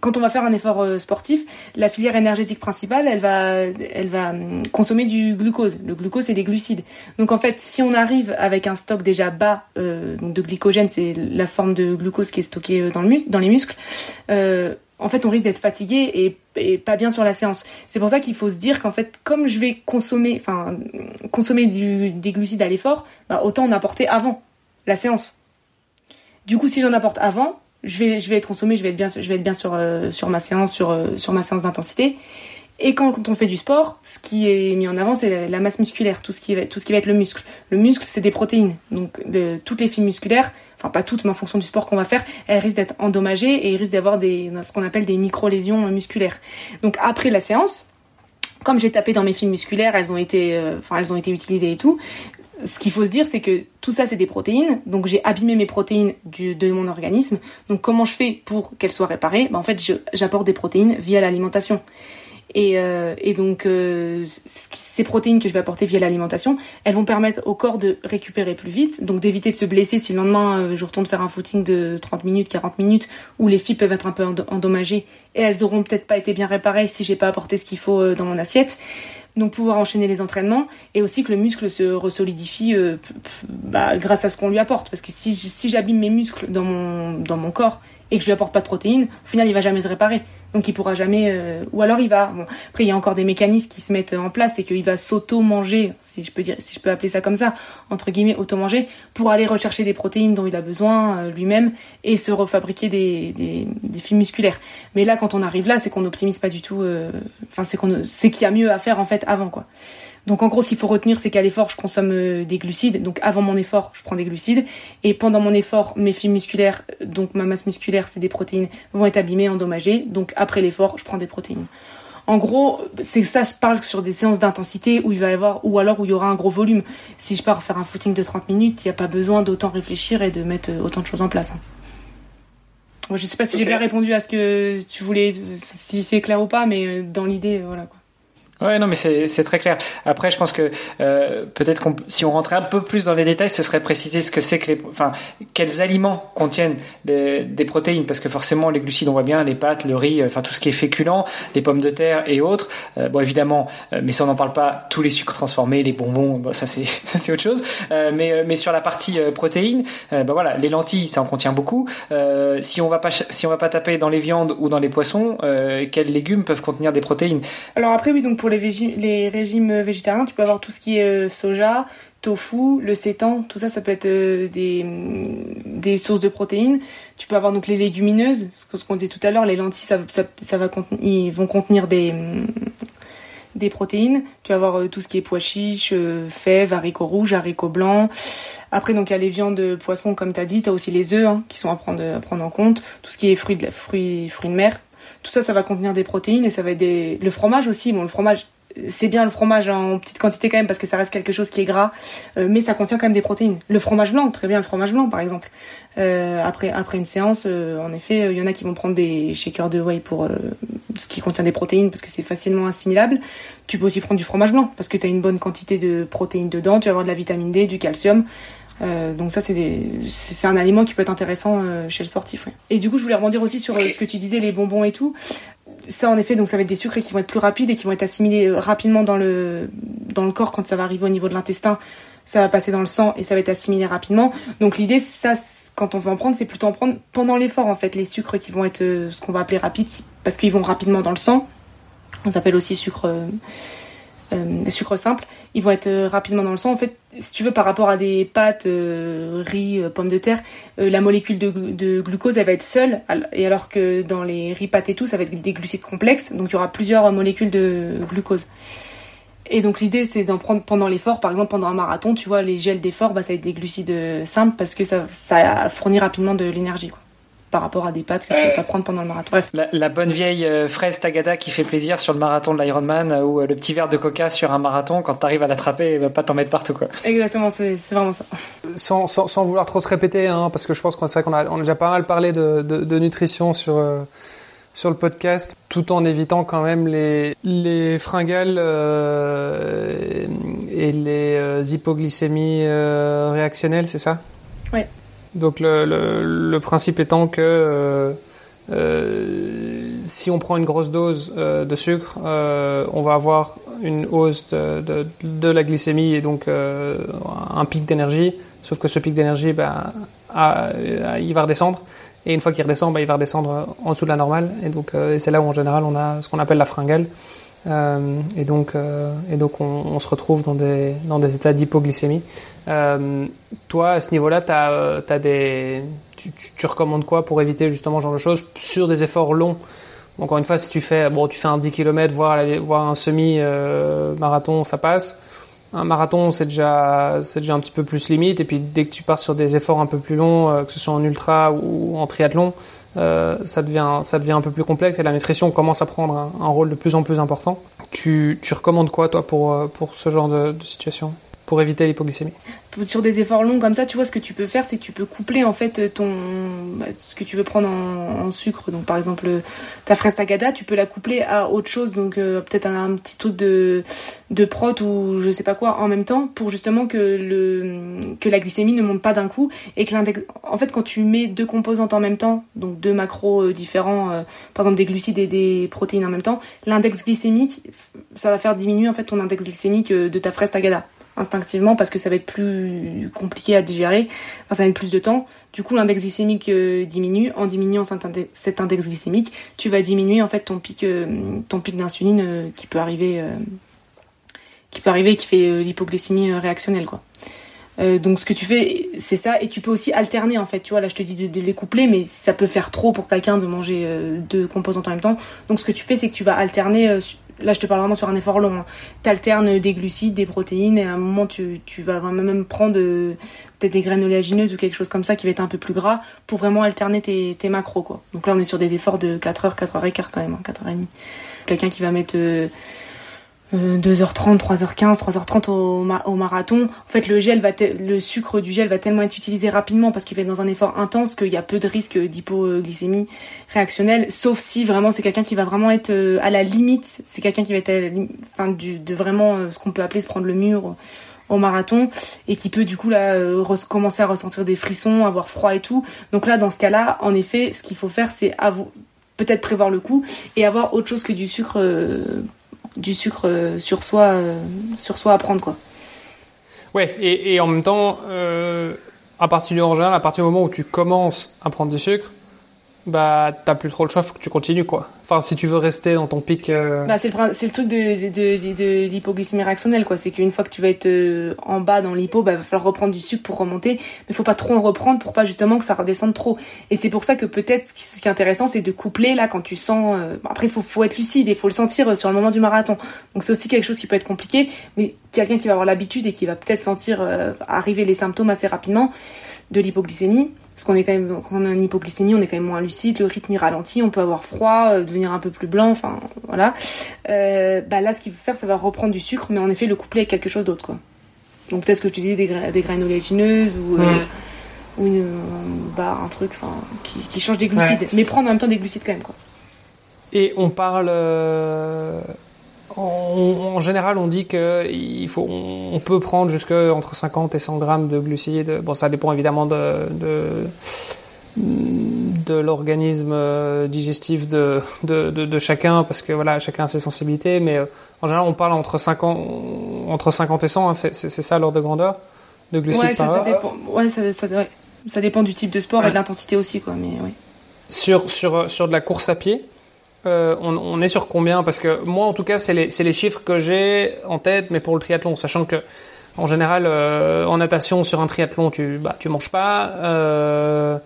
quand on va faire un effort sportif, la filière énergétique principale, elle va elle va consommer du glucose. Le glucose, c'est des glucides. Donc en fait, si on arrive avec un stock déjà bas euh, de glycogène, c'est la forme de glucose qui est stockée euh, dans, le dans les muscles, euh, en fait, on risque d'être fatigué et, pas bien sur la séance. C'est pour ça qu'il faut se dire qu'en fait, comme je vais consommer, enfin, consommer du, des glucides à l'effort, bah, autant en apporter avant la séance. Du coup, si j'en apporte avant, je vais, je vais être consommé, je vais être bien, je vais être bien sur, sur ma séance, sur, sur ma séance d'intensité. Et quand, on fait du sport, ce qui est mis en avant, c'est la, masse musculaire, tout ce qui va, tout ce qui va être le muscle. Le muscle, c'est des protéines. Donc, de, toutes les fibres musculaires, enfin pas toutes, mais en fonction du sport qu'on va faire, elles risquent d'être endommagées et risquent d'avoir des, ce qu'on appelle des micro-lésions musculaires. Donc, après la séance, comme j'ai tapé dans mes fibres musculaires, elles ont été, euh, elles ont été utilisées et tout. Ce qu'il faut se dire, c'est que tout ça, c'est des protéines. Donc, j'ai abîmé mes protéines de mon organisme. Donc, comment je fais pour qu'elles soient réparées? Ben, En fait, j'apporte des protéines via l'alimentation. Et, et donc ces protéines que je vais apporter via l'alimentation, elles vont permettre au corps de récupérer plus vite, donc d'éviter de se blesser si le lendemain je retourne faire un footing de 30 minutes, 40 minutes, où les fibres peuvent être un peu endommagées et elles auront peut-être pas été bien réparées si j'ai pas apporté ce qu'il faut dans mon assiette. Donc pouvoir enchaîner les entraînements et aussi que le muscle se resolidifie euh, bah, grâce à ce qu'on lui apporte. Parce que si, si j'abîme mes muscles dans mon corps et que je lui apporte pas de protéines au final il va jamais se réparer. Donc il pourra jamais euh, ou alors il va bon, après il y a encore des mécanismes qui se mettent en place et qu'il va s'auto manger si je peux dire si je peux appeler ça comme ça entre guillemets auto manger pour aller rechercher des protéines dont il a besoin euh, lui-même et se refabriquer des, des, des, fibres musculaires. Mais là quand on arrive là c'est qu'on n'optimise pas du tout euh, enfin c'est qu'on c'est qu'il y a mieux à faire en fait avant quoi donc en gros, ce qu'il faut retenir, c'est qu'à l'effort, je consomme euh, des glucides. Donc avant mon effort, je prends des glucides. Et pendant mon effort, mes fibres musculaires, donc ma masse musculaire, c'est des protéines, vont être abîmées, endommagées. Donc après l'effort, je prends des protéines. En gros, c'est ça, je parle sur des séances d'intensité où il va y avoir, ou alors où il y aura un gros volume. Si je pars faire un footing de 30 minutes, il n'y a pas besoin d'autant réfléchir et de mettre euh, autant de choses en place. Hein. Je sais pas si j'ai bien répondu à ce que tu voulais, si c'est clair ou pas, mais euh, dans l'idée, voilà quoi. Ouais, non, mais c'est très clair. Après, je pense que euh, peut-être qu'on, si on rentrait un peu plus dans les détails, ce serait préciser ce que c'est que les, enfin, quels aliments contiennent des protéines, parce que forcément, les glucides, on voit bien, les pâtes, le riz, enfin tout ce qui est féculent, les pommes de terre et autres. Euh, bon, évidemment, euh, mais ça, on n'en parle pas. Tous les sucres transformés, les bonbons, bon, ça c'est ça c'est autre chose. Euh, mais mais sur la partie protéines, ben voilà, les lentilles, ça en contient beaucoup. si on va pas si on va pas taper dans les viandes ou dans les poissons, quels légumes peuvent contenir des protéines? Alors après, oui, donc les, les régimes végétariens, tu peux avoir tout ce qui est euh, soja, tofu, le sétan, tout ça, ça peut être euh, des, des sources de protéines. Tu peux avoir donc les légumineuses, ce qu'on disait tout à l'heure, les lentilles, ça, va ils vont contenir des, des protéines. Tu vas avoir euh, tout ce qui est pois chiches, fèves, haricots rouges, haricots blancs. Après, donc il y a les viandes, poissons, comme tu as dit. Tu as aussi les œufs hein, qui sont à prendre, en compte. Tout ce qui est fruits de, fruits, fruits de mer. Tout ça, ça va contenir des protéines et ça va être des... Le fromage aussi, bon, le fromage, c'est bien le fromage en petite quantité quand même parce que ça reste quelque chose qui est gras, euh, mais ça contient quand même des protéines. Le fromage blanc, très bien le fromage blanc par exemple. Euh, après après une séance, euh, en effet, il y en a qui vont prendre des shakers de whey pour ce qui contient des protéines parce que c'est facilement assimilable. Tu peux aussi prendre du fromage blanc parce que tu as une bonne quantité de protéines dedans, tu vas avoir de la vitamine D, du calcium. Euh, donc ça, c'est un aliment qui peut être intéressant euh, chez le sportif. Et du coup, je voulais rebondir aussi sur euh, ce que tu disais, les bonbons et tout. Ça, en effet, donc ça va être des sucres qui vont être plus rapides et qui vont être assimilés rapidement dans le dans le corps quand ça va arriver au niveau de l'intestin. Ça va passer dans le sang et ça va être assimilé rapidement. Donc l'idée, ça, quand on veut en prendre, c'est plutôt en prendre pendant l'effort en fait, les sucres qui vont être ce qu'on va appeler rapides parce qu'ils vont rapidement dans le sang. On s'appelle aussi sucre euh, sucres simples, ils vont être euh, rapidement dans le sang. En fait, si tu veux, par rapport à des pâtes, euh, riz, pommes de terre, la molécule de, glucose, elle va être seule, et alors que dans les riz, pâtes et tout, ça va être des glucides complexes, donc il y aura plusieurs molécules de glucose. Et donc l'idée, c'est d'en prendre pendant l'effort. Par exemple, pendant un marathon, tu vois, les gels d'effort, bah, ça va être des glucides simples parce que ça, ça fournit rapidement de l'énergie. Quoi par rapport à des pâtes que tu vas pas prendre pendant le marathon. Bref. La, bonne vieille euh, fraise tagada qui fait plaisir sur le marathon de l'Ironman euh, ou euh, le petit verre de coca sur un marathon quand tu arrives à l'attraper et va pas t'en mettre partout quoi. Exactement, c'est vraiment ça. Sans, sans, sans, vouloir trop se répéter, hein, parce que je pense qu'on qu'on a, on a déjà pas mal parlé de, de, de nutrition sur sur le podcast, tout en évitant quand même les les fringales et les hypoglycémies réactionnelles, c'est ça? Oui. Donc le, principe étant que euh, euh, si on prend une grosse dose euh, de sucre, on va avoir une hausse de, la glycémie et donc un pic d'énergie. Sauf que ce pic d'énergie, ben, il va redescendre. Et une fois qu'il redescend, ben, il va redescendre en dessous de la normale. Et donc c'est là où en général on a ce qu'on appelle la fringale. Euh, et donc, euh, et donc on, se retrouve dans des, dans des états d'hypoglycémie. Euh, toi, à ce niveau-là, t'as, as des, tu, tu, recommandes quoi pour éviter justement ce genre de choses sur des efforts longs? Encore une fois, si tu fais, bon, tu fais un 10 km, voire, voire un semi-marathon, ça passe. Un marathon, c'est déjà, c'est déjà un petit peu plus limite. Et puis, dès que tu pars sur des efforts un peu plus longs, que ce soit en ultra ou en triathlon, euh, ça, devient, ça devient un peu plus complexe et la nutrition commence à prendre un, rôle de plus en plus important. Tu, tu recommandes quoi, toi, pour, euh, pour ce genre de situation? Pour éviter l'hypoglycémie sur des efforts longs comme ça, tu vois, ce que tu peux faire, c'est que tu peux coupler en fait ton ce que tu veux prendre en, sucre. Donc par exemple, ta fraise tagada, tu peux la coupler à autre chose, donc euh, peut-être un, petit truc de de prot ou je sais pas quoi en même temps pour justement que le que la glycémie ne monte pas d'un coup et que l'index. En fait, quand tu mets deux composantes en même temps, donc deux macros euh, différents, euh, par exemple des glucides et des protéines en même temps, l'index glycémique, ça va faire diminuer en fait ton index glycémique de ta fraise tagada instinctivement parce que ça va être plus compliqué à digérer, enfin, ça va être plus de temps. Du coup, l'index glycémique euh, diminue. En diminuant cet index glycémique, tu vas diminuer en fait ton pic, euh, ton pic d'insuline euh, qui peut arriver, qui peut arriver, qui fait l'hypoglycémie réactionnelle, quoi. donc ce que tu fais, c'est ça, et tu peux aussi alterner en fait. Tu vois, là je te dis de, de les coupler, mais ça peut faire trop pour quelqu'un de manger deux composantes en même temps. Donc ce que tu fais, c'est que tu vas alterner là je te parle vraiment sur un effort long, hein. tu des glucides, des protéines, et à un moment tu, tu vas même prendre euh, peut-être des graines oléagineuses ou quelque chose comme ça qui va être un peu plus gras pour vraiment alterner tes, tes macros. Quoi. Donc là on est sur des efforts de 4 heures, 4 heures et quart quand même, 4 hein, heures et demie. Quelqu'un qui va mettre... Euh, 2h30, 3h15, 3h30 au, au, marathon. En fait, le gel va le sucre du gel va tellement être utilisé rapidement parce qu'il va être dans un effort intense qu'il y a peu de risque d'hypoglycémie réactionnelle, sauf si vraiment c'est quelqu'un qui va vraiment être euh, à la limite, c'est quelqu'un qui va être à la fin, du, de vraiment euh, ce qu'on peut appeler se prendre le mur au marathon et qui peut du coup là euh, commencer à ressentir des frissons, avoir froid et tout. Donc là, dans ce cas-là, en effet, ce qu'il faut faire, c'est peut-être prévoir le coup et avoir autre chose que du sucre du sucre euh, sur soi, euh, sur soi à prendre, quoi. Ouais, et, en même temps, euh, à partir du à partir du moment où tu commences à prendre du sucre, bah t'as plus trop le choix, faut que tu continues quoi. Enfin, si tu veux rester dans ton pic. Euh, bah c'est le, truc de, l'hypoglycémie réactionnelle quoi. C'est qu'une fois que tu vas être euh, en bas dans l'hypo, bah va falloir reprendre du sucre pour remonter, mais faut pas trop en reprendre pour pas justement que ça redescende trop. Et c'est pour ça que peut-être ce qui est intéressant, c'est de coupler là quand tu sens. Euh... après, faut faut être lucide et faut le sentir sur le moment du marathon. Donc c'est aussi quelque chose qui peut être compliqué, mais quelqu'un qui va avoir l'habitude et qui va peut-être sentir arriver les symptômes assez rapidement de l'hypoglycémie parce qu'on est quand même quand on a une hypoglycémie, on est quand même moins lucide, le rythme est ralenti, on peut avoir froid, euh, devenir un peu plus blanc, enfin voilà. Euh, bah là, ce qu'il faut faire, ça va reprendre du sucre, mais en effet le coupler avec quelque chose d'autre, quoi. Donc peut-être que tu disais des, des graines oléagineuses ou euh, ou une, bah, un truc, qui, qui, change des glucides, mais prendre en même temps des glucides quand même, quoi. Et on parle en, général, on dit qu'il faut, on peut prendre jusque entre 50 et 100 grammes de glucides. Bon, ça dépend évidemment de, de, de l'organisme euh, digestif de, de, de, chacun, parce que voilà, chacun a ses sensibilités. Mais euh, en général, on parle entre 50, entre 50 et 100, hein, c'est ça l'ordre de grandeur de glucides ouais, ça, dépend. Ouais, ça, ça, ça, dépend du type de sport et de l'intensité aussi, quoi. Mais. Sur, sur, sur de la course à pied, euh, on, est sur combien? Parce que moi, en tout cas, c'est les, les, chiffres que j'ai en tête, mais pour le triathlon, sachant que en général, euh, en natation sur un triathlon, tu bah, tu manges pas. Euh,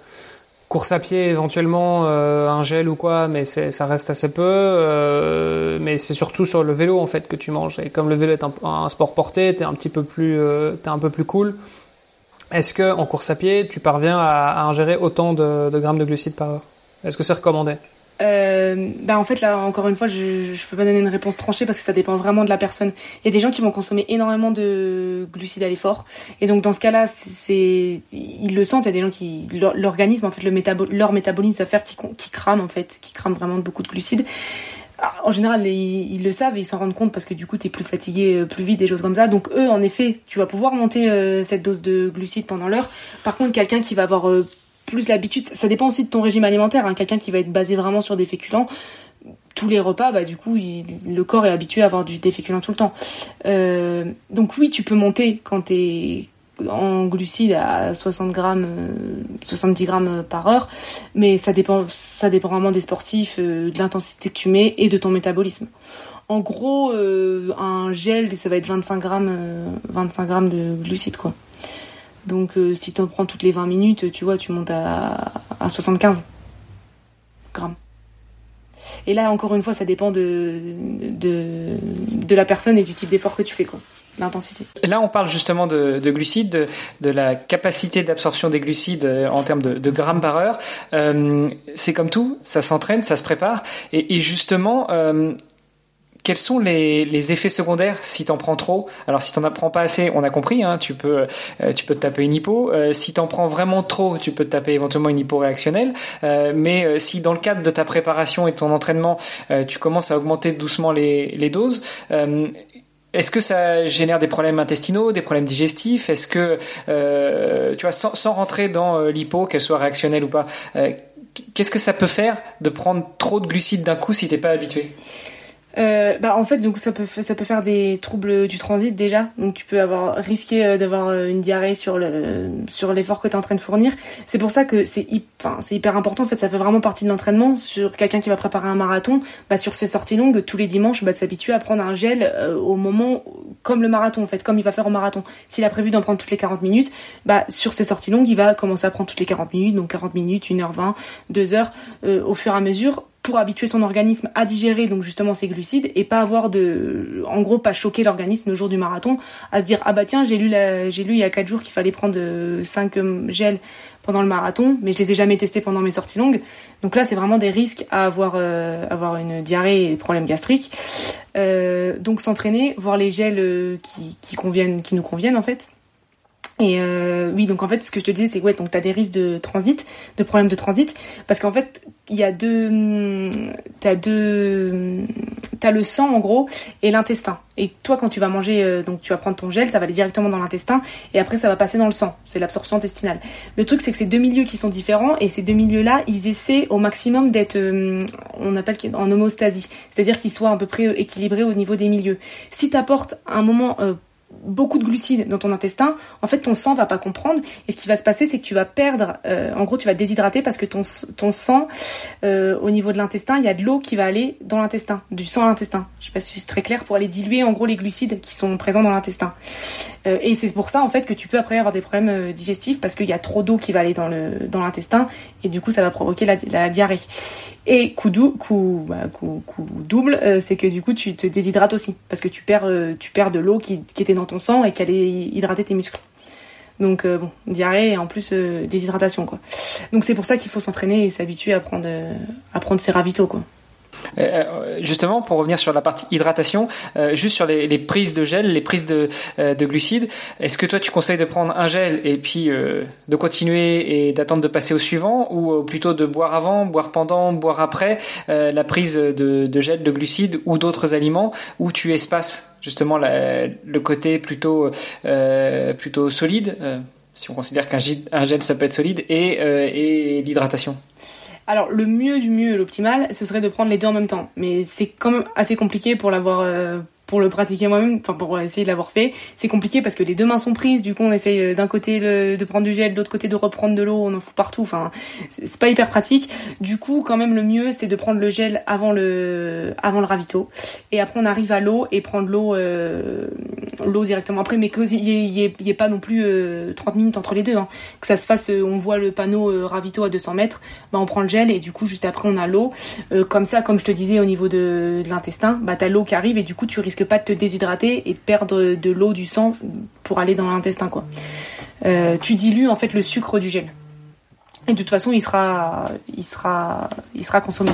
course à pied, éventuellement un gel ou quoi, mais ça reste assez peu. mais c'est surtout sur le vélo en fait que tu manges. Et comme le vélo est un, sport porté, t'es un petit peu plus t'es un peu plus cool. Est-ce que en course à pied, tu parviens à, ingérer autant de, de grammes de glucides par heure? Est-ce que c'est recommandé? Euh, bah en fait là encore une fois je, je peux pas donner une réponse tranchée parce que ça dépend vraiment de la personne. Il y a des gens qui vont consommer énormément de glucides à l'effort et donc dans ce cas-là c'est ils le sentent. Il y a des gens qui l'organisme en fait le leur métabolisme va faire qui qui crame en fait qui crame vraiment beaucoup de glucides. Ah, en général, ils, le savent et ils s'en rendent compte parce que du coup, tu es plus fatigué euh, plus vite, des choses comme ça. Donc eux, en effet, tu vas pouvoir monter euh, cette dose de glucides pendant l'heure. Par contre, quelqu'un qui va avoir plus l'habitude. Ça dépend aussi de ton régime alimentaire. Hein. Quelqu'un qui va être basé vraiment sur des féculents, tous les repas, bah du coup, le corps est habitué à avoir du, des féculents tout le temps. Euh, donc oui, tu peux monter quand t'es en glucides à 60 grammes, 70 euh, grammes par heure, mais ça dépend, ça dépend vraiment des sportifs, euh, de l'intensité que tu mets et de ton métabolisme. En gros, un gel, ça va être 25 grammes, 25 grammes de glucides quoi. Donc euh, si tu en prends toutes les 20 minutes, tu vois, tu montes à, à 75 grammes. Et là, encore une fois, ça dépend de, la personne et du type d'effort que tu fais, quoi. L'intensité. Là, on parle justement de, de glucides, de, de, la capacité d'absorption des glucides euh, en termes de, de grammes par heure. Euh, c'est comme tout, ça s'entraîne, ça se prépare. Et, justement, quels sont les, les effets secondaires si t'en prends trop? Alors si t'en prends pas assez, on a compris, hein, tu peux euh, tu peux te taper une hypo. Euh, si t'en prends vraiment trop, tu peux te taper éventuellement une hypo réactionnelle. Euh, mais si dans le cadre de ta préparation et de ton entraînement, tu commences à augmenter doucement les, les doses, est-ce que ça génère des problèmes intestinaux, des problèmes digestifs? Est-ce que, tu vois, sans, sans rentrer dans l'hypo, qu'elle soit réactionnelle ou pas, qu'est-ce que ça peut faire de prendre trop de glucides d'un coup si t'es pas habitué? Euh, bah en fait donc ça peut ça peut faire des troubles du transit déjà. Donc tu peux avoir risqué euh, d'avoir euh, une diarrhée sur le sur l'effort que tu es en train de fournir. C'est pour ça que c'est enfin c'est hyper important. En fait ça fait vraiment partie de l'entraînement. Sur quelqu'un qui va préparer un marathon bah sur ses sorties longues tous les dimanches bah de s'habituer à prendre un gel au moment comme le marathon en fait comme il va faire au marathon. S'il a prévu d'en prendre toutes les 40 minutes bah sur ses sorties longues il va commencer à prendre toutes les 40 minutes. Donc 40 minutes 1h20 2h au fur et à mesure pour habituer son organisme à digérer donc justement ces glucides et pas avoir de en gros pas choquer l'organisme le jour du marathon à se dire ah bah tiens j'ai lu la, j'ai lu il y a quatre jours qu'il fallait prendre 5 euh, gels pendant le marathon mais je les ai jamais testés pendant mes sorties longues. Donc là c'est vraiment des risques à avoir euh, avoir une diarrhée et des problèmes gastriques euh, donc s'entraîner voir les gels qui, qui conviennent qui nous conviennent en fait et euh, oui, donc en fait, ce que je te disais, c'est ouais, donc t'as des risques de transit, de problèmes de transit, parce qu'en fait, il y a deux, t'as deux, t'as le sang en gros et l'intestin. Et toi, quand tu vas manger, euh, donc tu vas prendre ton gel, ça va aller directement dans l'intestin et après ça va passer dans le sang. C'est l'absorption intestinale. Le truc, c'est que ces deux milieux qui sont différents et ces deux milieux-là, ils essaient au maximum d'être, euh, on appelle en homostasie, c'est-à-dire qu'ils soient à peu près équilibrés au niveau des milieux. Si t'apportes un moment beaucoup de glucides dans ton intestin, en fait ton sang va pas comprendre et ce qui va se passer c'est que tu vas perdre, euh, en gros tu vas déshydrater parce que ton, ton sang euh, au niveau de l'intestin il y a de l'eau qui va aller dans l'intestin, du sang à l'intestin. Je sais pas si c'est très clair pour aller diluer en gros les glucides qui sont présents dans l'intestin. Euh, et c'est pour ça en fait que tu peux après avoir des problèmes digestifs parce qu'il y a trop d'eau qui va aller dans dans l'intestin et du coup ça va provoquer la, diarrhée. Et coup, coup, bah, coup, coup double, c'est que du coup tu te déshydrates aussi parce que tu perds tu perds de l'eau qui, qui était dans ton sang et qui allait hydrater tes muscles. Donc euh, bon, diarrhée et en plus euh, déshydratation quoi. Donc c'est pour ça qu'il faut s'entraîner et s'habituer à prendre euh, à prendre ses ravitaux quoi. Euh, euh, justement, pour revenir sur la partie hydratation, euh, juste sur les, prises de gel, les prises de, de glucides, est-ce que toi tu conseilles de prendre un gel et puis de continuer et d'attendre de passer au suivant, ou plutôt de boire avant, boire pendant, boire après la prise de, gel, de glucides ou d'autres aliments, où tu espaces justement le côté plutôt plutôt solide, si on considère qu'un gel ça peut être solide, et, et l'hydratation? Alors le mieux du mieux, l'optimal, ce serait de prendre les deux en même temps. Mais c'est quand même assez compliqué pour l'avoir euh, pour le pratiquer moi-même, enfin pour essayer de l'avoir fait, c'est compliqué parce que les deux mains sont prises. Du coup, on essaye euh, d'un côté de prendre du gel, de l'autre côté de reprendre de l'eau. On en fout partout. Enfin, c'est pas hyper pratique. Du coup, quand même, le mieux, c'est de prendre le gel avant le avant le ravito, et après on arrive à l'eau et prendre l'eau euh, l'eau directement après, mais qu'il y, ait pas non plus 30 euh, minutes entre les deux. Hein. Que ça se fasse, on voit le panneau ravito à 200 mètres, bah on prend le gel et du coup juste après on a l'eau. comme ça, comme je te disais au niveau de, de l'intestin, bah t'as l'eau qui arrive et du coup tu risques pas de te déshydrater et perdre de l'eau, du sang pour aller dans l'intestin, quoi. Euh, tu dilues en fait le sucre du gel. Et de toute façon, il sera, il sera, consommé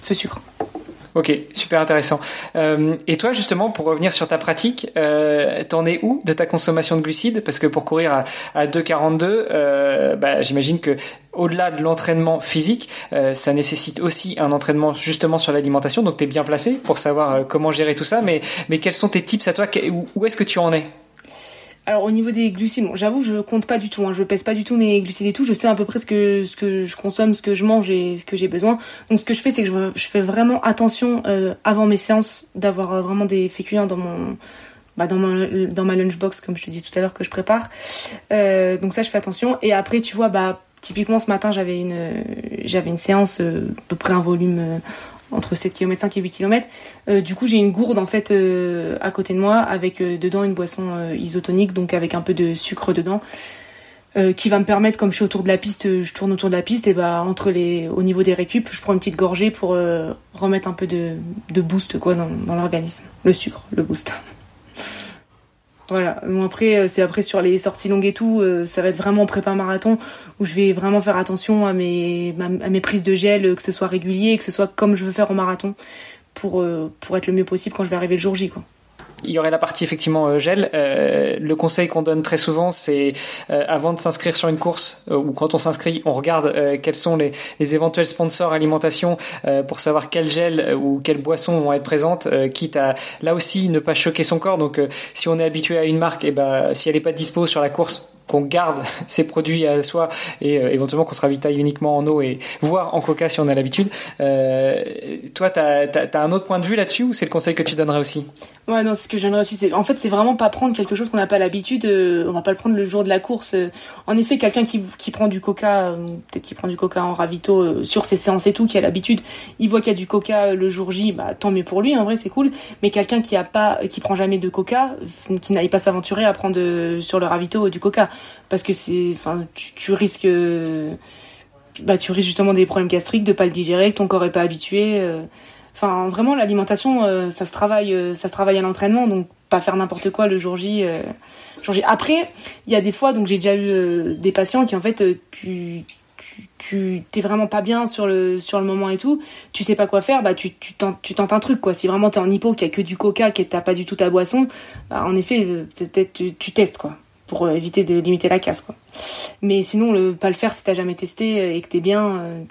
ce sucre. Ok, super intéressant. Euh, et toi, justement, pour revenir sur ta pratique, euh, t'en es où de ta consommation de glucides? Parce que pour courir à, à 2,42, euh, bah, j'imagine que au-delà de l'entraînement physique, euh, ça nécessite aussi un entraînement justement sur l'alimentation. Donc, tu es bien placé pour savoir euh, comment gérer tout ça. Mais, mais quels sont tes tips à toi? Où est-ce que tu en es? Alors au niveau des glucides, bon, j'avoue je compte pas du tout, hein, je pèse pas du tout mes glucides et tout, je sais à peu près ce que ce que je consomme, ce que je mange et ce que j'ai besoin. Donc ce que je fais c'est que je, fais vraiment attention euh, avant mes séances d'avoir euh, vraiment des féculents dans mon bah, dans ma lunchbox comme je te dis tout à l'heure que je prépare. Euh, donc ça je fais attention et après tu vois bah typiquement ce matin j'avais une j'avais une séance à peu près un volume entre 7 km 5 et 8 km. Euh, du coup, j'ai une gourde en fait euh, à côté de moi avec euh, dedans une boisson isotonique, donc avec un peu de sucre dedans. qui va me permettre, comme je suis autour de la piste, je tourne autour de la piste, et bah entre les, au niveau des récup, je prends une petite gorgée pour remettre un peu de, boost quoi dans l'organisme, le sucre, le boost. Voilà. Bon, après, euh, c'est après sur les sorties longues et tout, euh, ça va être vraiment prépa marathon où je vais vraiment faire attention à mes, à prises de gel, que ce soit régulier, que ce soit comme je veux faire au marathon. pour, pour être le mieux possible quand je vais arriver le jour J. Quoi il y aurait la partie effectivement euh, gel. Euh, le conseil qu'on donne très souvent, c'est euh, avant de s'inscrire sur une course ou quand on s'inscrit, on regarde quels sont les, éventuels sponsors alimentation pour savoir quel gel ou quelles boissons vont être présentes, quitte à là aussi ne pas choquer son corps. Donc si on est habitué à une marque, et eh ben si elle n'est pas dispo sur la course, qu'on garde ces produits à soi et éventuellement qu'on se ravitaille uniquement en eau et voire en coca si on a l'habitude. Toi, tu as, un autre point de vue là-dessus ou c'est le conseil que tu donnerais aussi? Ouais, non, ce que je donnerais aussi, c'est en fait, c'est vraiment pas prendre quelque chose qu'on n'a pas l'habitude. Euh, on va pas le prendre le jour de la course. en effet, quelqu'un qui, prend du coca, peut-être qui prend du coca en ravito sur ses séances et tout, qui a l'habitude, il voit qu'il y a du coca le jour J, bah tant mieux pour lui. En vrai, c'est cool. Mais quelqu'un qui a pas, qui prend jamais de coca, qui n'aille pas s'aventurer à prendre sur le ravito du coca parce que c'est enfin tu, risques bah tu risques justement des problèmes gastriques de pas le digérer que ton corps est pas habitué euh. Enfin vraiment l'alimentation euh, ça se travaille euh, ça se travaille à l'entraînement donc pas faire n'importe quoi le jour J, jour J. après il y a des fois donc j'ai déjà eu des patients qui en fait tu tu t'es vraiment pas bien sur le sur le moment et tout, tu sais pas quoi faire, bah tu tu tentes, tu tentes un truc quoi. Si vraiment t'es en hypo, qu'il y a que du coca, que t'as pas du tout ta boisson, bah, en effet peut-être tu, tu testes quoi pour euh, éviter de limiter la casse quoi. Mais sinon le pas le faire si t'as jamais testé euh, et que t'es bien, euh,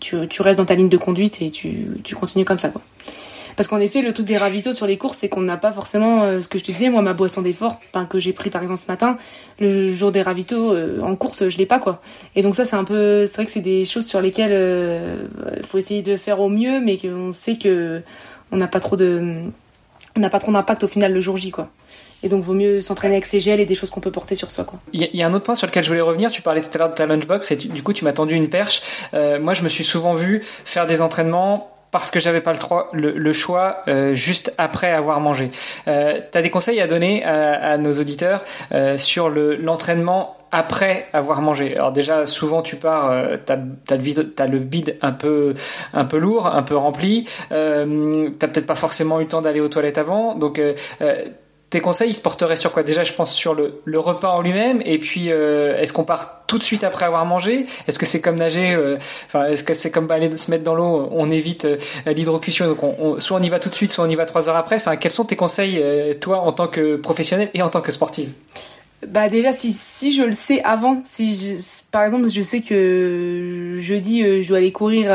tu, restes dans ta ligne de conduite et tu, continues comme ça quoi. Parce qu'en effet le truc des ravitaux sur les courses c'est qu'on n'a pas forcément ce que je te disais moi ma boisson d'effort enfin, que j'ai pris par exemple ce matin le jour des ravitaux en course je l'ai pas quoi. Et donc ça c'est un peu c'est vrai que c'est des choses sur lesquelles il faut essayer de faire au mieux mais qu'on sait que on n'a pas trop de on n'a pas trop d'impact au final le jour J quoi. Et donc, vaut mieux s'entraîner avec ses gels et des choses qu'on peut porter sur soi. Il y, a un autre point sur lequel je voulais revenir. Tu parlais tout à l'heure de ta lunchbox et du coup, tu m'as tendu une perche. Euh, moi, je me suis souvent vu faire des entraînements parce que j'avais pas le, choix euh, juste après avoir mangé. Euh, tu as des conseils à donner à, nos auditeurs euh, sur l'entraînement après avoir mangé? Alors déjà, souvent tu pars, euh, t'as as, le, le bide un peu, un peu lourd, un peu rempli. Euh, t'as peut-être pas forcément eu le temps d'aller aux toilettes avant, donc euh, tes conseils, ils se porteraient sur quoi? Déjà, je pense sur le, le repas en lui-même, et puis euh, est-ce qu'on part tout de suite après avoir mangé? Est-ce que c'est comme nager euh, est-ce que c'est comme aller se mettre dans l'eau? On évite euh, l'hydrocution, donc on, soit on y va tout de suite, soit on y va trois heures après. Enfin, quels sont tes conseils, toi, en tant que professionnel et en tant que sportive? Bah déjà si si je le sais avant si je, par exemple je sais que jeudi je dois aller courir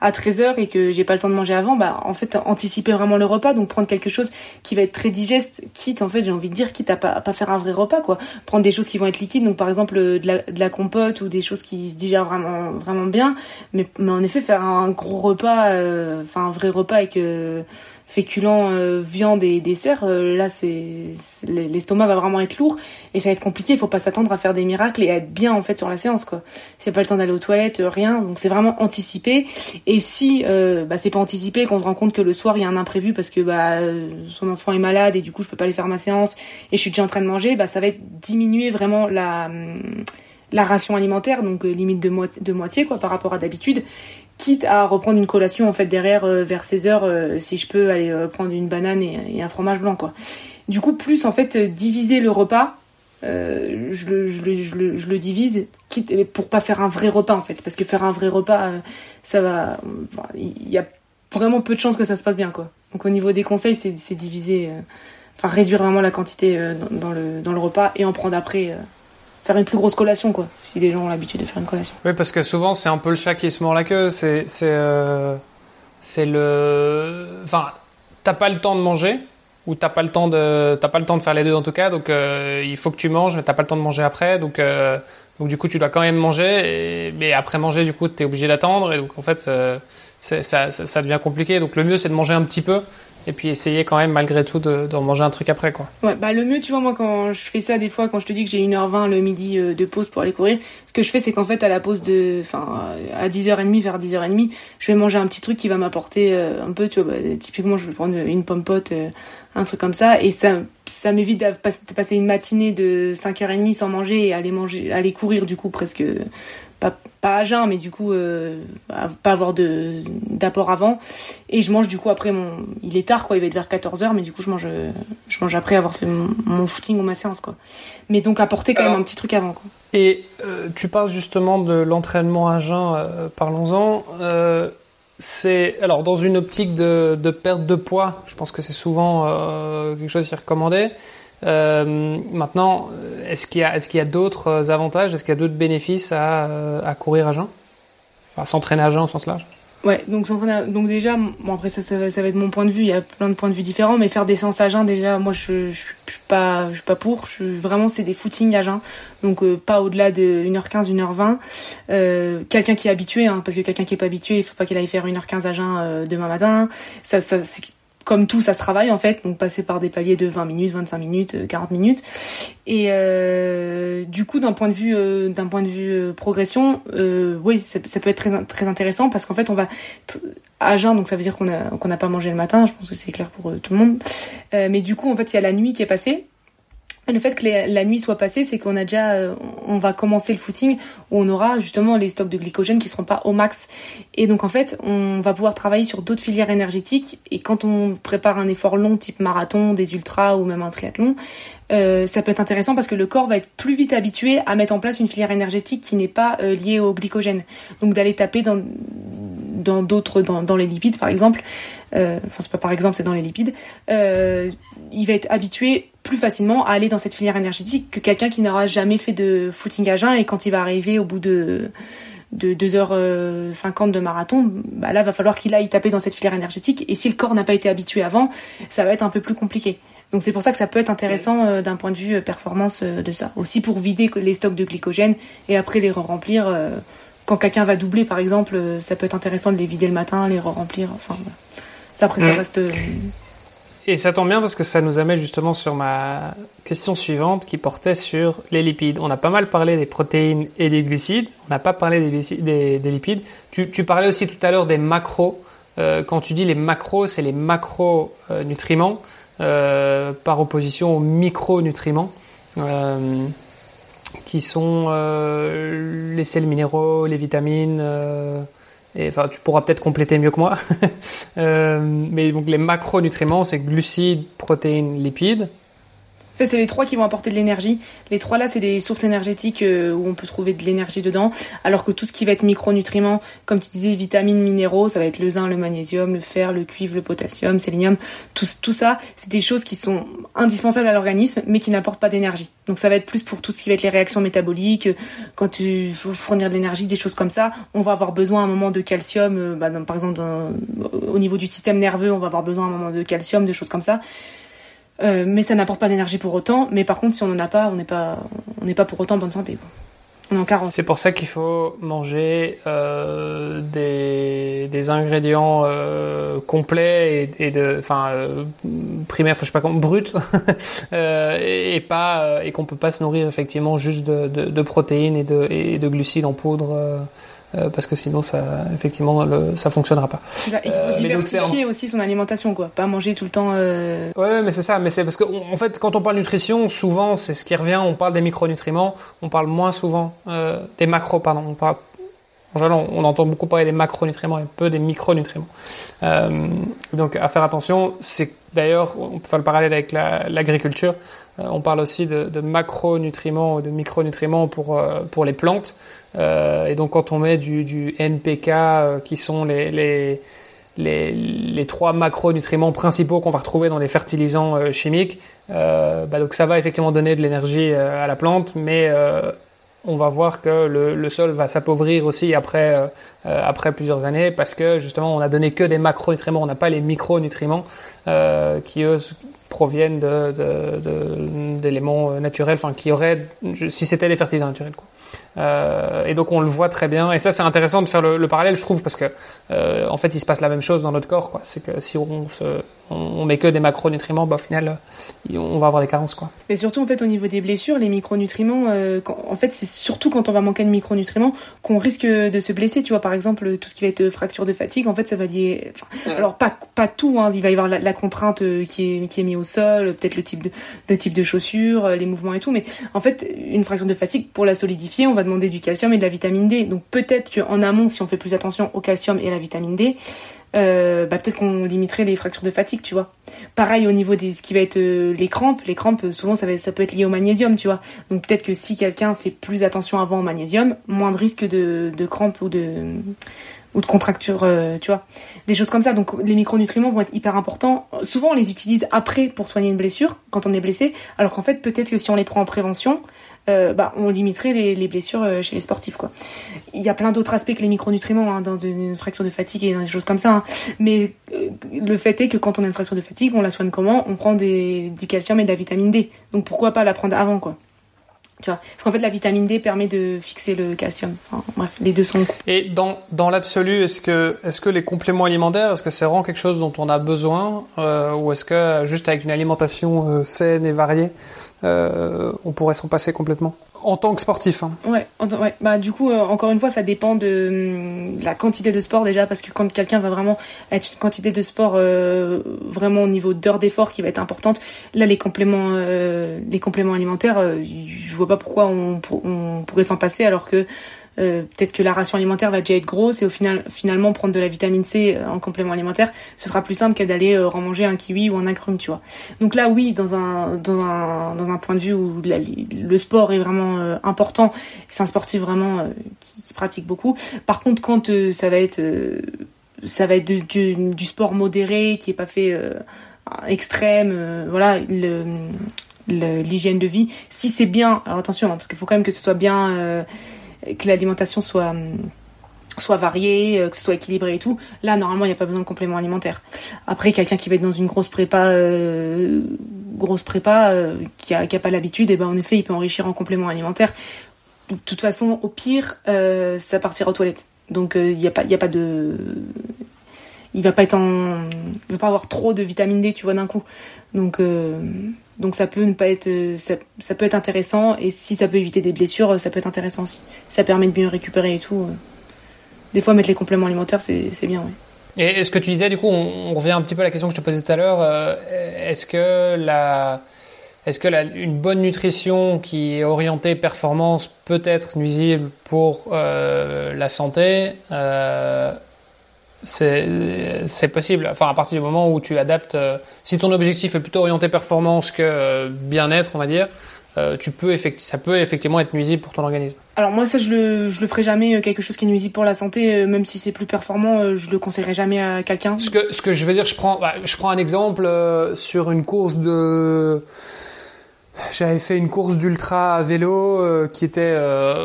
à 13h et que j'ai pas le temps de manger avant, bah en fait anticiper vraiment le repas, donc prendre quelque chose qui va être très digeste, quitte en fait j'ai envie de dire quitte à pas, pas faire un vrai repas quoi, prendre des choses qui vont être liquides, donc par exemple de la, de la compote ou des choses qui se digèrent vraiment vraiment bien, mais, mais en effet faire un gros repas, euh, enfin un vrai repas avec euh, féculents, euh, viande et dessert, euh, là c'est l'estomac va vraiment être lourd et ça va être compliqué. Il faut pas s'attendre à faire des miracles et à être bien en fait sur la séance quoi. S'il n'y a pas le temps d'aller aux toilettes, euh, rien. Donc c'est vraiment anticipé. Et si bah, c'est pas anticipé, qu'on se rend compte que le soir il y a un imprévu parce que bah son enfant est malade et du coup je peux pas aller faire ma séance et je suis déjà en train de manger, bah ça va être diminuer vraiment la la ration alimentaire, donc limite de moitié quoi par rapport à d'habitude quitte à reprendre une collation en fait derrière euh, vers 16 heures euh, si je peux aller euh, prendre une banane et, un fromage blanc quoi. Du coup plus en fait diviser le repas, le, je, le, divise quitte pour pas faire un vrai repas en fait parce que faire un vrai repas ça va il y a vraiment peu de chances que ça se passe bien quoi. Donc au niveau des conseils c'est diviser enfin réduire vraiment la quantité dans, le dans le repas et en prendre après faire une plus grosse collation, quoi, si les gens ont l'habitude de faire une collation. Oui, parce que souvent, c'est un peu le chat qui se mord la queue. C'est, c'est, euh, le, enfin, t'as pas le temps de manger ou t'as pas le temps de, t'as pas le temps de faire les deux en tout cas. Donc, euh, il faut que tu manges, mais t'as pas le temps de manger après. Donc, euh, donc du coup, tu dois quand même manger. Mais après manger, du coup, t'es obligé d'attendre. Et donc, en fait, ça, ça devient compliqué. Donc, le mieux, c'est de manger un petit peu et puis essayer quand même malgré tout de, manger un truc après quoi. Ouais, bah le mieux tu vois moi quand je fais ça des fois quand je te dis que j'ai 1h20 le midi euh, de pause pour aller courir, ce que je fais c'est qu'en fait à la pause de enfin à 10h30 vers 10h30, je vais manger un petit truc qui va m'apporter euh, un peu tu vois bah, typiquement je vais prendre une pomme pote euh, un truc comme ça et ça ça m'évite de passer une matinée de 5h30 sans manger et aller manger aller courir du coup presque pas, pas à jeun, mais du coup, euh, pas avoir de d'apport avant. Et je mange du coup après mon. Il est tard, quoi, il va être vers 14h, mais du coup, je mange, je mange après avoir fait mon, footing ou ma séance, quoi. Mais donc, apporter quand même un petit truc avant, quoi. Et euh, tu parles justement de l'entraînement à jeun, euh, parlons-en. c'est alors dans une optique de, de, perte de poids, je pense que c'est souvent euh, quelque chose qui est recommandé. Euh, maintenant, est-ce qu'il y a, d'autres avantages, est-ce qu'il y a d'autres bénéfices à, à courir à jeun, s'entraîner à jeun au sens large? Ouais, donc donc déjà, bon après ça, ça, va, être mon point de vue. Il y a plein de points de vue différents, mais faire des séances à jeun déjà, moi je, je, suis pas, je suis pas pour. Je, vraiment c'est des footings à jeun, donc euh, pas au-delà de 1h15, 1h20. Euh, quelqu'un qui est habitué, hein, parce que quelqu'un qui est pas habitué, il faut pas qu'il aille faire 1h15 à jeun euh, demain matin. C'est comme tout, ça se travaille en fait, donc passer par des paliers de 20 minutes, 25 minutes, 40 euh, minutes. Et euh, du coup, d'un point de vue, euh, d'un point de vue progression, oui, ça, ça, peut être très très intéressant parce qu'en fait, on va à jeun, donc ça veut dire qu'on a qu'on n'a pas mangé le matin. Je pense que c'est clair pour tout le monde. mais du coup, en fait, il y a la nuit qui est passée le fait que la nuit soit passée, c'est qu'on a déjà, euh, on va commencer le footing où on aura justement les stocks de glycogène qui seront pas au max. Et donc en fait, on va pouvoir travailler sur d'autres filières énergétiques. Et quand on prépare un effort long, type marathon, des ultras ou même un triathlon, euh, ça peut être intéressant parce que le corps va être plus vite habitué à mettre en place une filière énergétique qui n'est pas euh, liée au glycogène. Donc d'aller taper dans dans d'autres dans, dans, les lipides par exemple enfin c'est pas par exemple c'est dans les lipides euh, il va être habitué plus facilement à aller dans cette filière énergétique que quelqu'un qui n'aura jamais fait de footing à jeun et quand il va arriver au bout de de 2h50 euh, de marathon, bah là va falloir qu'il aille taper dans cette filière énergétique et si le corps n'a pas été habitué avant, ça va être un peu plus compliqué. Donc c'est pour ça que ça peut être intéressant euh, d'un point de vue euh, performance de ça. Aussi pour vider les stocks de glycogène et après les remplir quand quelqu'un va doubler par exemple, ça peut être intéressant de les vider le matin, les remplir enfin Ça après ça mm. reste et ça tombe bien parce que ça nous amène justement sur ma question suivante qui portait sur les lipides. On a pas mal parlé des protéines et des glucides, on n'a pas parlé des, des, lipides. Tu, tu, parlais aussi tout à l'heure des macros. Euh, quand tu dis les macros, c'est les macronutriments euh, par opposition aux micronutriments. Euh, qui sont euh, les sels minéraux, les vitamines, euh, enfin tu pourras peut-être compléter mieux que moi. euh, mais donc les macronutriments, c'est glucides, protéines, lipides. En fait, c'est les trois qui vont apporter de l'énergie. Les trois là, c'est des sources énergétiques euh, où on peut trouver de l'énergie dedans. Alors que tout ce qui va être micronutriments, comme tu disais, vitamines, minéraux, ça va être le zinc, le magnésium, le fer, le cuivre, le potassium, sélénium. Tout, ça, c'est des choses qui sont indispensables à l'organisme, mais qui n'apportent pas d'énergie. Donc ça va être plus pour tout ce qui va être les réactions métaboliques, quand tu faut fournir de l'énergie, des choses comme ça. On va avoir besoin à un moment de calcium, euh, bah, par exemple au niveau du système nerveux, on va avoir besoin à un moment de calcium, des choses comme ça. Euh, mais ça n'apporte pas d'énergie pour autant. Mais par contre, si on n'en a pas, on n'est pas, on n'est pas pour autant en bonne santé. On est en carence. C'est pour ça qu'il faut manger euh, des, des ingrédients euh, complets et, de, enfin primaires, je sais pas comment, bruts, et, et, pas et qu'on peut pas se nourrir effectivement juste de, de, de protéines et de, et de glucides en poudre. Euh, parce que sinon ça effectivement le, ça fonctionnera pas. Ça, il faut euh, diversifier aussi son alimentation quoi, pas manger tout le temps. Euh... Ouais, mais c'est ça, mais c'est parce que en fait quand on parle nutrition, souvent c'est ce qui revient, on parle des micronutriments, on parle moins souvent euh, des macros pardon, on parle en général, on, entend beaucoup parler des macronutriments et peu des micronutriments. Euh, donc, à faire attention. C'est d'ailleurs, on peut faire le parallèle avec l'agriculture. on parle aussi de, de macronutriments ou de micronutriments pour pour les plantes. Euh, et donc quand on met du, NPK, euh, qui sont les, les, les, les, trois macronutriments principaux qu'on va retrouver dans les fertilisants euh, chimiques, bah donc ça va effectivement donner de l'énergie à la plante, mais on va voir que le, sol va s'appauvrir aussi après plusieurs années parce que justement on a donné que des macronutriments, on n'a pas les micronutriments euh, qui eux proviennent d'éléments naturels, enfin qui auraient si c'était des fertilisants naturels. Euh, et donc on le voit très bien. Et ça c'est intéressant de faire le, le, parallèle, je trouve, parce que euh, en fait il se passe la même chose dans notre corps. C'est que si on, se, on, met que des macronutriments, bah, au final on va avoir des carences. Quoi. Mais surtout en fait au niveau des blessures, les micronutriments, euh, en fait c'est surtout quand on va manquer de micronutriments qu'on risque de se blesser. Tu vois par exemple tout ce qui va être fracture de fatigue, en fait ça va lier. Enfin, alors pas pas tout, hein, il va y avoir la, la contrainte euh, qui est qui est mise au sol, peut-être le type de le type de chaussures, euh, les mouvements et tout. Mais en fait une fracture de fatigue pour la solidifier, on va demander du calcium et de la vitamine D. Donc peut-être qu'en amont, si on fait plus attention au calcium et à la vitamine D, euh, bah peut-être qu'on limiterait les fractures de fatigue, tu vois. Pareil au niveau de ce qui va être euh, les crampes, les crampes souvent ça, va, ça peut être lié au magnésium, tu vois. Donc peut-être que si quelqu'un fait plus attention avant au magnésium, moins de risque de, de crampes ou de ou de contracture, euh, tu vois, des choses comme ça. Donc les micronutriments vont être hyper importants. Souvent on les utilise après pour soigner une blessure quand on est blessé, alors qu'en fait peut-être que si on les prend en prévention, euh, bah, on limiterait les, les, blessures euh, chez les sportifs. Quoi. Il y a plein d'autres aspects que les micronutriments hein, dans une fracture de fatigue et dans des choses comme ça. Hein. Mais euh, le fait est que quand on a une fracture de fatigue, on la soigne comment? On prend des, du calcium et de la vitamine D. Donc pourquoi pas la prendre avant quoi? Tu vois? Parce qu'en fait, la vitamine D permet de fixer le calcium. Bref, les deux sont. Et dans, dans l'absolu, est-ce que, est-ce que les compléments alimentaires, est-ce que c'est vraiment quelque chose dont on a besoin Ou est-ce que juste avec une alimentation saine et variée, euh, on pourrait s'en passer complètement en tant que sportif. Hein. Ouais, ouais. Bah du coup, euh, encore une fois, ça dépend de, la quantité de sport déjà, parce que quand quelqu'un va vraiment être une quantité de sport euh, vraiment au niveau d'heures d'effort qui va être importante, là les compléments, euh, les compléments alimentaires, je vois pas pourquoi on, on pourrait s'en passer alors que euh, peut-être que la ration alimentaire va déjà être grosse et au final finalement prendre de la vitamine C euh, en complément alimentaire ce sera plus simple que d'aller euh, remanger un kiwi ou un agrume tu vois. Donc là oui dans un dans un dans un point de vue où le sport est vraiment important c'est un sportif vraiment qui, pratique beaucoup. Par contre quand ça va être ça va être du, sport modéré qui est pas fait extrême voilà l'hygiène de vie si c'est bien alors attention hein, parce qu'il faut quand même que ce soit bien que l'alimentation soit soit variée, euh, que ce soit équilibré et tout. Là, normalement, il n'y a pas besoin de compléments alimentaires. Après, quelqu'un qui va être dans une grosse prépa, euh, grosse prépa, euh, qui a, qui a pas l'habitude, et eh ben en effet, il peut enrichir en compléments alimentaires. De toute façon, au pire, ça partira aux toilettes. Donc, il n'y a pas, il a pas de, il va pas va pas avoir trop de vitamine D, tu vois, d'un coup. Donc, donc ça peut ne pas être, ça, ça, peut être intéressant et si ça peut éviter des blessures, ça peut être intéressant aussi. Ça permet de bien récupérer et tout. Des fois mettre les compléments alimentaires, c'est bien. Et ce que tu disais, du coup, on, revient un petit peu à la question que je te posais tout à l'heure. Euh, est-ce que la, est-ce que une bonne nutrition qui est orientée performance peut être nuisible pour euh, la santé euh, c'est possible. Enfin, à partir du moment où tu adaptes, euh, si ton objectif est plutôt orienté performance que euh, bien-être, on va dire, euh, tu peux ça peut effectivement être nuisible pour ton organisme. Alors moi ça je le je le ferai jamais quelque chose qui est nuisible pour la santé même si c'est plus performant je le conseillerais jamais à quelqu'un. Ce que ce que je veux dire je prends bah, je prends un exemple sur une course de j'avais fait une course d'ultra à vélo qui était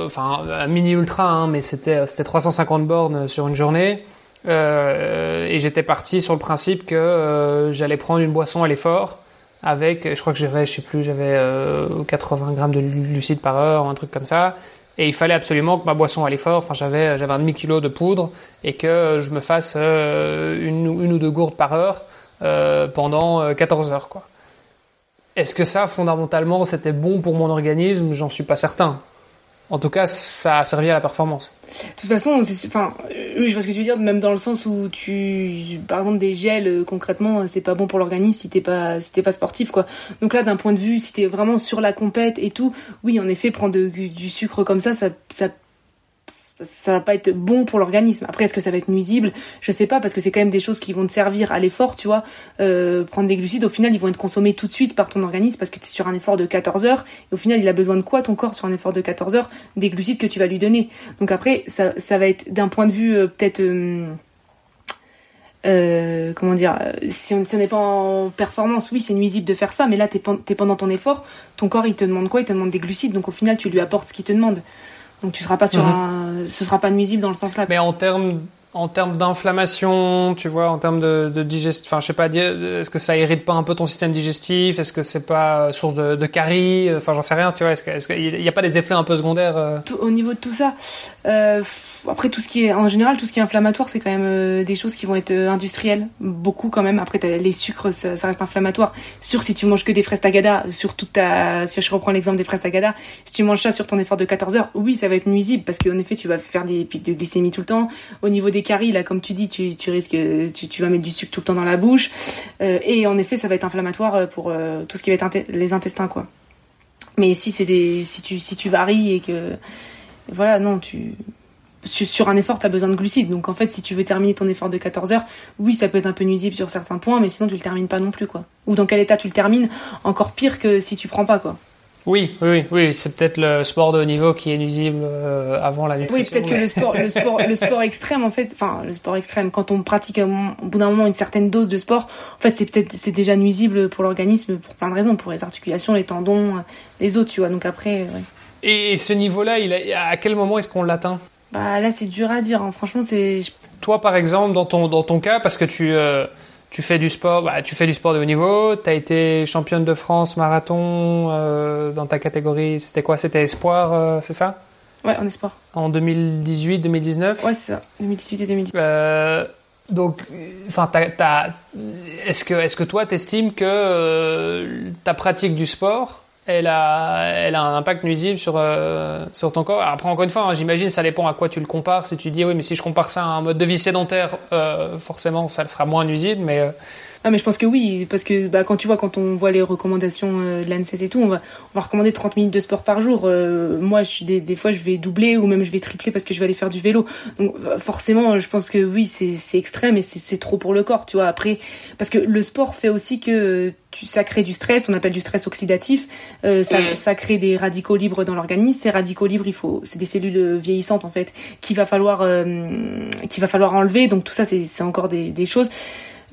enfin un mini ultra hein, mais c'était c'était 350 bornes sur une journée. Euh, et j'étais parti sur le principe que euh, j'allais prendre une boisson à l'effort avec, je crois que j'avais, je sais plus, j'avais 80 euh, grammes de glucides par heure un truc comme ça. Et il fallait absolument que ma boisson à l'effort, enfin j'avais j'avais un demi kilo de poudre et que je me fasse une, une ou deux gourdes par heure pendant 14 heures quoi. Est-ce que ça fondamentalement c'était bon pour mon organisme? J'en suis pas certain. En tout cas, ça a servi à la performance. De toute façon, enfin, oui, je vois ce que tu veux dire, même dans le sens où tu, par exemple, des gels, euh, concrètement, c'est pas bon pour l'organisme si t'es pas, si t'es pas sportif, quoi. Donc là, d'un point de vue, si t'es vraiment sur la compète et tout, oui, en effet, prendre du sucre comme ça, ça, ça ça va pas être bon pour l'organisme. Après, est-ce que ça va être nuisible? Je sais pas, parce que c'est quand même des choses qui vont te servir à l'effort, tu vois. Euh, prendre des glucides, au final, ils vont être consommés tout de suite par ton organisme parce que tu es sur un effort de 14 heures. Et au final, il a besoin de quoi ton corps sur un effort de 14 heures? Des glucides que tu vas lui donner. Donc après, ça, va être d'un point de vue euh, peut-être... Euh, comment dire, si on n'est pas en performance, oui, c'est nuisible de faire ça, mais là, tu es, pendant ton effort, ton corps, il te demande quoi? Il te demande des glucides, donc au final, tu lui apportes ce qu'il te demande. Donc tu seras pas sur mhm. un, ce sera pas nuisible dans le sens là. Mais en termes en termes d'inflammation, tu vois, en termes de, de digestion, enfin, je sais pas, est-ce que ça irrite pas un peu ton système digestif? Est-ce que c'est pas source de, de caries? Enfin, j'en sais rien, tu vois. Est-ce qu'il n'y a pas des effets un peu secondaires euh? Au niveau de tout ça, euh, après tout ce qui est, en général, tout ce qui est inflammatoire, c'est quand même euh, des choses qui vont être euh, industrielles, beaucoup quand même. Après, les sucres, ça, ça, reste inflammatoire. Sûr, si tu manges que des fraises tagada, sur toute ta, si je reprends l'exemple des fraises tagada, si tu manges ça sur ton effort de 14 heures, oui, ça va être nuisible parce qu'en effet, tu vas faire des pics de glycémie tout le temps. Au niveau des caries, là, comme tu dis, tu, tu risques, tu, tu, vas mettre du sucre tout le temps dans la bouche. Euh, et en effet, ça va être inflammatoire euh, pour euh, tout ce qui va être les intestins, quoi. Mais si c'est des, si tu, si tu varies et que, voilà, non, tu, sur un effort, tu as besoin de glucides. Donc en fait, si tu veux terminer ton effort de 14 heures, oui, ça peut être un peu nuisible sur certains points, mais sinon tu le termines pas non plus, quoi. Ou dans quel état tu le termines, encore pire que si tu prends pas, quoi. Oui, oui, oui, c'est peut-être le sport de haut niveau qui est nuisible avant la nutrition. Oui, peut-être que le sport, le sport, le sport extrême, en fait, enfin, le sport extrême, quand on pratique au bout d'un moment une certaine dose de sport, en fait, c'est peut-être, c'est déjà nuisible pour l'organisme pour plein de raisons, pour les articulations, les tendons, les os, tu vois. Donc après, ouais. Et ce niveau-là, il a, à quel moment est-ce qu'on l'atteint? Bah là, c'est dur à dire. Hein. Franchement, c'est. Toi, par exemple, dans ton dans ton cas, parce que tu euh, tu fais du sport, bah, tu fais du sport de haut niveau. tu as été championne de France marathon euh, dans ta catégorie. C'était quoi? C'était espoir, euh, c'est ça? Ouais, en espoir. En 2018, 2019. Ouais, c'est ça. 2018 et 2019. Euh, donc, enfin, est-ce que, est-ce que toi, t'estimes que ta pratique du sport elle a, elle a un impact nuisible sur, euh, sur ton corps. Après, encore une fois, hein, j'imagine, ça dépend à quoi tu le compares. Si tu dis, oui, mais si je compare ça à un mode de vie sédentaire, euh, forcément, ça sera moins nuisible, mais euh, ah mais je pense que oui, parce que bah, quand tu vois, quand on voit les recommandations euh, de l'ANSES et tout, on va, on va recommander 30 minutes de sport par jour. Euh, moi, je suis des, des fois, je vais doubler ou même je vais tripler parce que je vais aller faire du vélo. Donc forcément, je pense que oui, c'est extrême et c'est trop pour le corps, tu vois. Après, parce que le sport fait aussi que tu, ça crée du stress, on appelle du stress oxydatif. Euh, ça, mm. ça crée des radicaux libres dans l'organisme. Ces radicaux libres, il faut, c'est des cellules vieillissantes en fait, qu'il va falloir, euh, qu'il va falloir enlever. Donc tout ça, c'est encore des, des choses.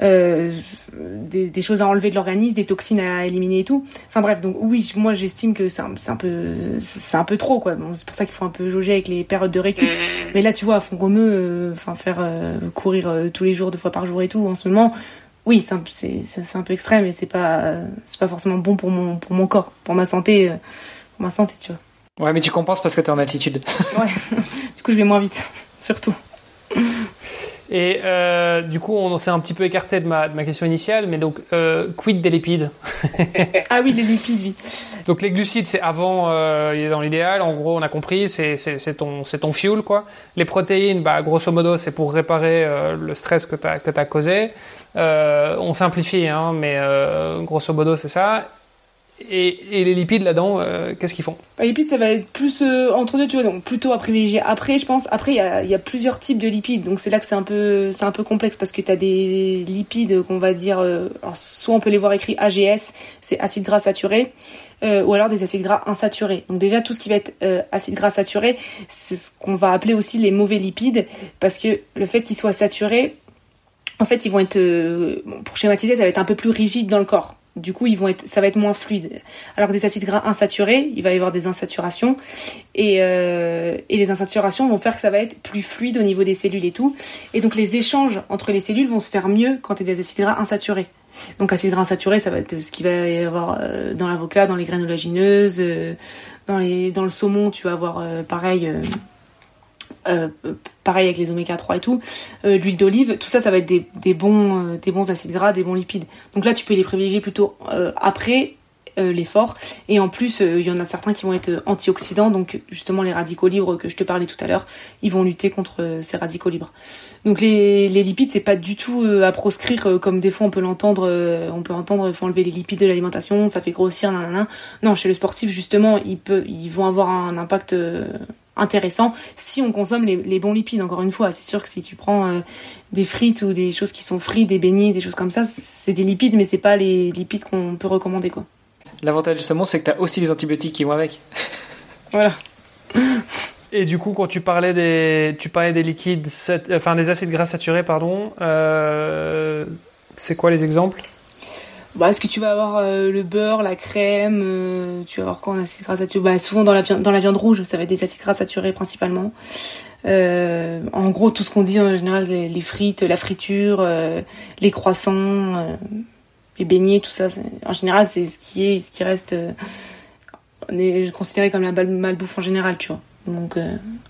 Euh, des, des, choses à enlever de l'organisme, des toxines à éliminer et tout. Enfin bref, donc oui, moi j'estime que c'est un, un, peu c'est un peu trop quoi. Bon, c'est pour ça qu'il faut un peu jauger avec les périodes de récup. Mais là, tu vois, à fond comme eux, enfin faire euh, courir euh, tous les jours, deux fois par jour et tout, en ce moment, oui, c'est un, c'est, un peu extrême et c'est pas c'est pas forcément bon pour mon pour mon corps, pour ma santé, pour ma santé, tu vois. Ouais, mais tu compenses parce que t'es en altitude. ouais. du coup, je vais moins vite, surtout. Et euh, du coup, on s'est un petit peu écarté de ma, de ma question initiale, mais donc, euh, quid des lipides Ah oui, les lipides, oui. Donc les glucides, c'est avant, euh, il est dans l'idéal. En gros, on a compris, c'est ton, ton fuel, quoi. Les protéines, bah, grosso modo, c'est pour réparer euh, le stress que t'as que as causé. Euh, on simplifie, hein, mais euh, grosso modo, c'est ça. Et, les lipides là-dedans, euh, qu'est-ce qu'ils font bah, Les lipides, ça va être plus euh, entre deux, donc plutôt à privilégier. Après, je pense, après, il y a, plusieurs types de lipides, donc c'est là que c'est un peu, complexe parce que tu as des lipides qu'on va dire, euh, soit on peut les voir écrits AGS, c'est acide gras saturé, ou alors des acides gras insaturés. Donc déjà, tout ce qui va être acide gras saturé, c'est ce qu'on va appeler aussi les mauvais lipides, parce que le fait qu'ils soient saturés, en fait, ils vont être, pour schématiser, ça va être un peu plus rigide dans le corps. Du coup, ils ça va être moins fluide. Alors que des acides gras insaturés, il va y avoir des insaturations. Et, euh, et les insaturations vont faire que ça va être plus fluide au niveau des cellules et tout. Et donc les échanges entre les cellules vont se faire mieux quand tu as des acides gras insaturés. Donc acides gras insaturés, ça va être ce qu'il va y avoir euh, dans l'avocat, dans les graines olagineuses, euh, dans, le saumon, tu vas avoir pareil pareil avec les oméga 3 et tout, euh, l'huile d'olive, tout ça, ça va être des, des bons, euh, des bons acides gras, des bons lipides. Donc là, tu peux les privilégier plutôt après l'effort. Et en plus, il y en a certains qui vont être antioxydants, donc justement les radicaux libres que je te parlais tout à l'heure, ils vont lutter contre ces radicaux libres. Donc les, les lipides, c'est pas du tout à proscrire comme des fois on peut l'entendre, on peut entendre, il faut enlever les lipides de l'alimentation, ça fait grossir, nanana. Non, chez le sportif justement, ils vont avoir un impact intéressant si on consomme les, bons lipides. Encore une fois, c'est sûr que si tu prends euh, des frites ou des choses qui sont frites, des beignets, des choses comme ça, c'est des lipides, mais c'est pas les lipides qu'on peut recommander quoi. L'avantage du saumon, c'est que tu as aussi les antibiotiques qui vont avec. voilà. Et du coup, quand tu parlais des, tu parlais des liquides, enfin des acides gras saturés, pardon, euh, c'est quoi les exemples? Bah, est-ce que tu vas avoir euh, le beurre, la crème, euh, tu vas avoir quoi en acides gras saturés Bah, souvent dans la viande, dans la viande rouge, ça va être des acides gras saturés principalement. Euh, en gros, tout ce qu'on dit en général, les, frites, la friture, les croissants, les beignets, tout ça, en général, c'est ce qui est, ce qui reste, on est considéré comme la malbouffe en général, tu vois. Donc,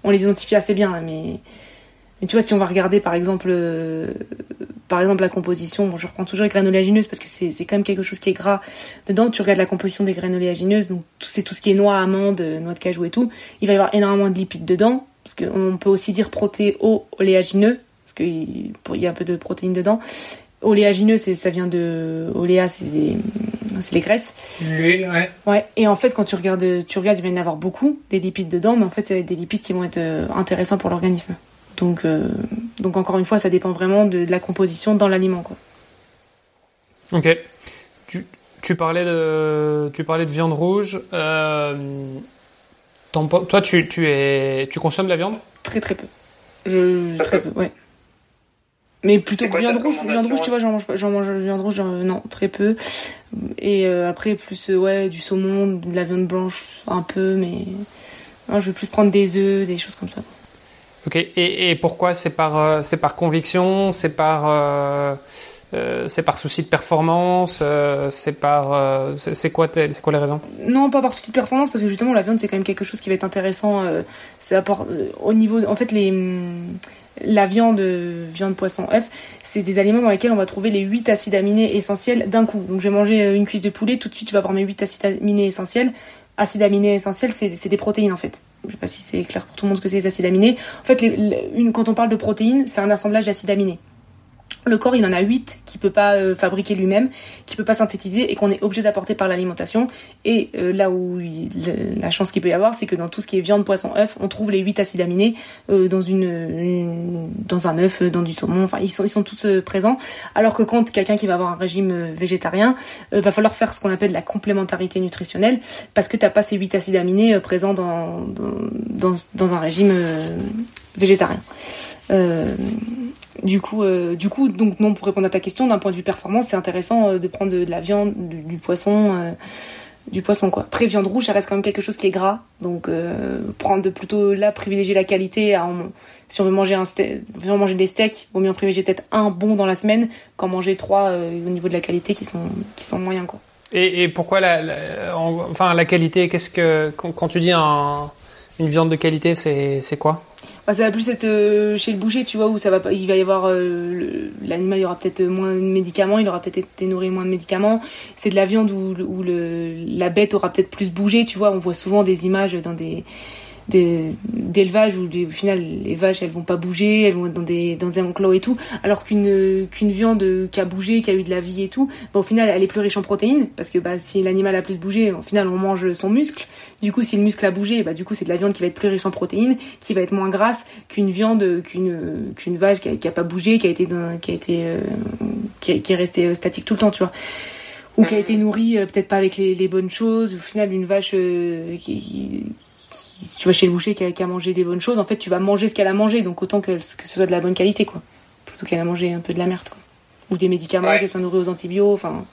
on les identifie assez bien, mais mais tu vois, si on va regarder par exemple, par exemple la composition, bon, je reprends toujours les graines oléagineuses parce que c'est quand même quelque chose qui est gras dedans. Tu regardes la composition des graines oléagineuses, donc c'est tout ce qui est noix, amandes, noix de cajou et tout. Il va y avoir énormément de lipides dedans, parce qu'on peut aussi dire protéo-oléagineux, parce qu'il y a un peu de protéines dedans. Oléagineux, ça vient de oléa, c'est les graisses. Oui, ouais. Ouais. Et en fait, quand tu regardes, tu regardes, il va y en avoir beaucoup des lipides dedans, mais en fait, c'est des lipides qui vont être euh, intéressants pour l'organisme. Donc, euh, donc encore une fois, ça dépend vraiment de, la composition dans l'aliment. Quoi. Ok. Tu, tu parlais de, tu parlais de viande rouge. toi, tu, tu, es, tu consommes de la viande? Très très peu. Je, très peu, ouais. Mais plutôt viande rouge, viande rouge, tu vois, j'en mange, j'en mange viande rouge, non, très peu. Et euh, après, plus, euh, ouais, du saumon, de la viande blanche, un peu, mais je vais plus prendre des œufs, des choses comme ça. Ok, et, pourquoi C'est par, euh, c'est par conviction C'est par, c'est par souci de performance C'est par, c'est quoi, c'est quoi les raisons? Non, pas par souci de performance, parce que justement, la viande, c'est quand même quelque chose qui va être intéressant. c'est au niveau, en fait, les la viande, viande, poisson, œuf, c'est des aliments dans lesquels on va trouver les 8 acides aminés essentiels d'un coup. Donc je vais manger euh, une cuisse de poulet, tout de suite tu vas avoir mes 8 acides aminés essentiels. Acides aminés essentiels, c'est des protéines en fait. Je sais pas si c'est clair pour tout le monde ce que c'est les acides aminés. En fait, quand on parle de protéines, c'est un assemblage d'acides aminés. Le corps, il en a 8 qu'il peut pas euh, fabriquer lui-même, qu'il peut pas synthétiser et qu'on est obligé d'apporter par l'alimentation. Et euh, là où la chance qu'il peut y avoir, c'est que dans tout ce qui est viande, poisson, œuf, on trouve les 8 acides aminés euh, dans un œuf, dans du saumon. Enfin, ils sont ils sont tous présents. Alors que quand quelqu'un qui va avoir un régime végétarien, va falloir faire ce qu'on appelle la complémentarité nutritionnelle parce que t'as pas ces 8 acides aminés présents dans un régime végétarien. Du coup, euh, du coup, donc non pour répondre à ta question, d'un point de vue performance, c'est intéressant euh, de prendre de, la viande, du, poisson, euh, du poisson quoi. Après viande rouge, ça reste quand même quelque chose qui est gras, donc prendre de plutôt là privilégier la qualité. si on veut manger un steak, manger des steaks, vaut mieux en privilégier peut-être un bon dans la semaine qu'en manger trois au niveau de la qualité qui sont qui sont moyens quoi. Et, pourquoi la, enfin la qualité Qu'est-ce que quand, tu dis un, une viande de qualité, c'est quoi? Ça va plus être euh, chez le boucher, tu vois, où ça va, il va y avoir euh, l'animal, il y aura peut-être moins de médicaments, il aura peut-être été nourri moins de médicaments. C'est de la viande où, où la bête aura peut-être plus bougé, tu vois. On voit souvent des images dans des d'élevage où au final les vaches elles vont pas bouger, elles vont être dans des dans des enclos et tout, alors qu'une qu'une viande qui a bougé, qui a eu de la vie et tout, bah, au final elle est plus riche en protéines parce que bah si l'animal a plus bougé, au final on mange son muscle. Du coup si le muscle a bougé, bah du coup c'est de la viande qui va être plus riche en protéines, qui va être moins grasse qu'une viande qu'une qu'une vache qui a, pas bougé, qui a été qui a été euh, qui, est resté euh, statique tout le temps, tu vois ou qui a été nourrie euh, peut-être pas avec les, les, bonnes choses. Au final, une vache qui, si tu vas chez le boucher qui a, mangé des bonnes choses, en fait, tu vas manger ce qu'elle a mangé, donc autant que, que ce soit de la bonne qualité, quoi. Plutôt qu'elle a mangé un peu de la merde, quoi. Ou des médicaments, qu'elle soit nourrie aux antibiotiques, enfin.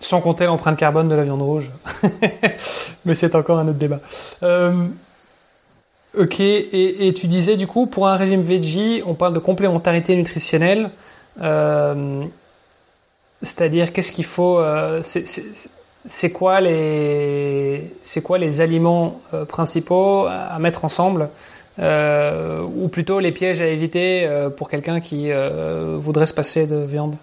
Sans compter l'empreinte carbone de la viande rouge. Mais c'est encore un autre débat. Euh, ok, et, tu disais du coup, pour un régime veggie, on parle de complémentarité nutritionnelle. Euh, c'est-à-dire, qu'est-ce qu'il faut euh, c'est quoi les c'est quoi les aliments euh, principaux à mettre ensemble euh, ou plutôt les pièges à éviter euh, pour quelqu'un qui voudrait se passer de viande?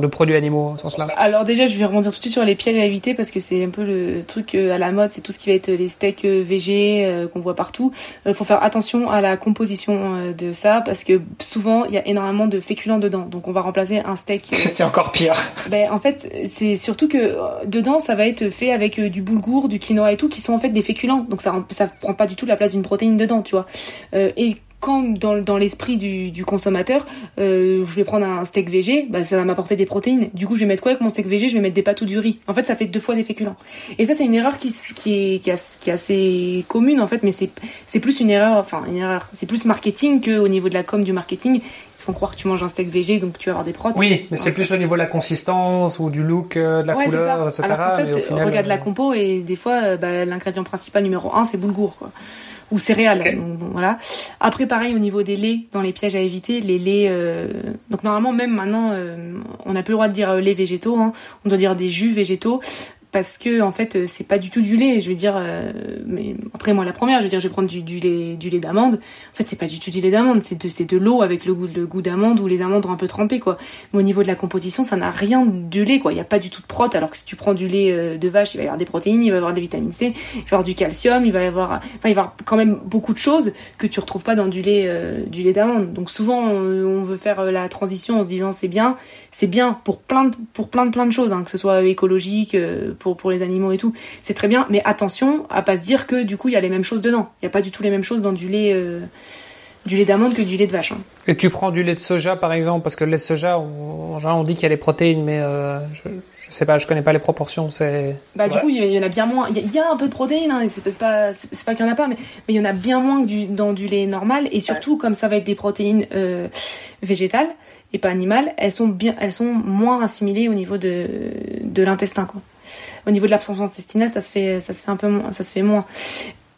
De produits animaux sens là Alors déjà, je vais rebondir tout de suite sur les pièges à éviter parce que c'est un peu le truc euh, à la mode, c'est tout ce qui va être les steaks euh, végé euh, qu'on voit partout. Il faut faire attention à la composition de ça parce que souvent il y a énormément de féculents dedans. Donc on va remplacer un steak. c'est encore pire. Ben en fait, c'est surtout que dedans ça va être fait avec du boulgour, du quinoa et tout qui sont en fait des féculents. Donc ça ça prend pas du tout la place d'une protéine dedans, tu vois. et quand dans, l'esprit du, consommateur, euh, je vais prendre un steak végé, bah, ça va m'apporter des protéines. Du coup, je vais mettre quoi avec mon steak végé? Je vais mettre des pâtes ou du riz. En fait, ça fait deux fois des féculents. Et ça, c'est une erreur qui, est, qui, est assez commune en fait, mais c'est c'est plus une erreur, enfin une erreur, c'est plus marketing que au niveau de la com du marketing. Font croire que tu manges un steak végé, donc tu vas avoir des protéines. Oui, mais c'est plus au niveau de la consistance ou du look, euh, de la couleur, etc. Alors qu'en fait, regarde la euh, compo et des fois, bah, l'ingrédient principal numéro un, c'est boulgour, quoi ou céréales. voilà. Après, pareil au niveau des laits, dans les pièges à éviter, les laits. Euh, donc normalement, même maintenant, euh, on n'a plus le droit de dire euh, lait végétaux. Hein. On doit dire des jus végétaux parce que en fait euh, c'est pas du tout du lait je veux dire euh, mais après moi la première je veux dire je vais prendre du, du lait du lait d'amande. En fait c'est pas du tout du lait d'amande c'est de c'est de l'eau avec le goût le goût d'amande ou les amandes un peu trempées quoi. Mais au niveau de la composition ça n'a rien de lait quoi. Il y a pas du tout de prot alors que si tu prends du lait euh, de vache il va y avoir des protéines il va y avoir des vitamines C il va y avoir du calcium il va y avoir enfin il va y avoir quand même beaucoup de choses que tu retrouves pas dans du lait du lait d'amande. Donc souvent on, veut faire la transition en se disant c'est bien c'est bien pour plein de, pour plein de plein de choses hein, que ce soit écologique pour, pour les animaux et tout, c'est très bien, mais attention à pas se dire que du coup il y a les mêmes choses dedans. Il n'y a pas du tout les mêmes choses dans du lait, euh, du lait d'amande que du lait de vache. Hein. Et tu prends du lait de soja par exemple, parce que le lait de soja, on, en général, on dit qu'il y a des protéines, mais euh, je, je sais pas, je connais pas les proportions. C'est. Bah du coup, il y en a bien moins. Il y, a un peu de protéines, hein, c'est pas, c'est pas qu'il y en a pas, mais mais il y en a bien moins que du, dans du lait normal. Et surtout, comme ça va être des protéines euh, végétales et pas animales, elles sont bien, elles sont moins assimilées au niveau de de l'intestin quoi. Au niveau de l'absorption intestinale, ça se fait, un peu moins.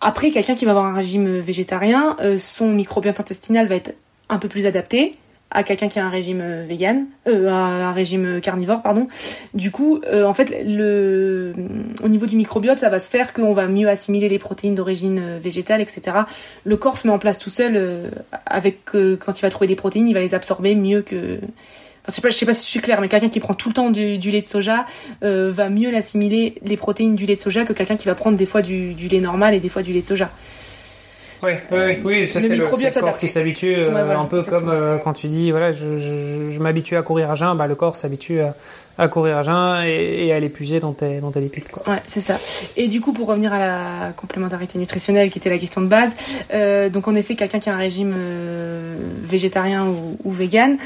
Après, quelqu'un qui va avoir un régime végétarien, euh, son microbiote intestinal va être un peu plus adapté à quelqu'un qui a un régime euh, vegan, euh, un régime carnivore, pardon. Du coup, en fait, au niveau du microbiote, ça va se faire qu'on va mieux assimiler les protéines d'origine végétale, etc. Le corps se met en place tout seul avec quand il va trouver des protéines, il va les absorber mieux que Enfin, je sais pas, je sais pas si je suis claire, mais quelqu'un qui prend tout le temps du, lait de soja va mieux l'assimiler les protéines du lait de soja que quelqu'un qui va prendre des fois du, du, lait normal et des fois du lait de soja. Oui, oui, oui, ça c'est le, le, corps qui s'habitue euh, un peu comme euh, quand tu dis voilà, je, je, je m'habitue à courir à jeun, bah le corps s'habitue à, à, courir à jeun et, à l'épuiser dans tes dans tes lipides quoi. Ouais, c'est ça. Et du coup pour revenir à la complémentarité nutritionnelle qui était la question de base, euh, donc en effet quelqu'un qui a un régime euh, végétarien ou, ou vegan,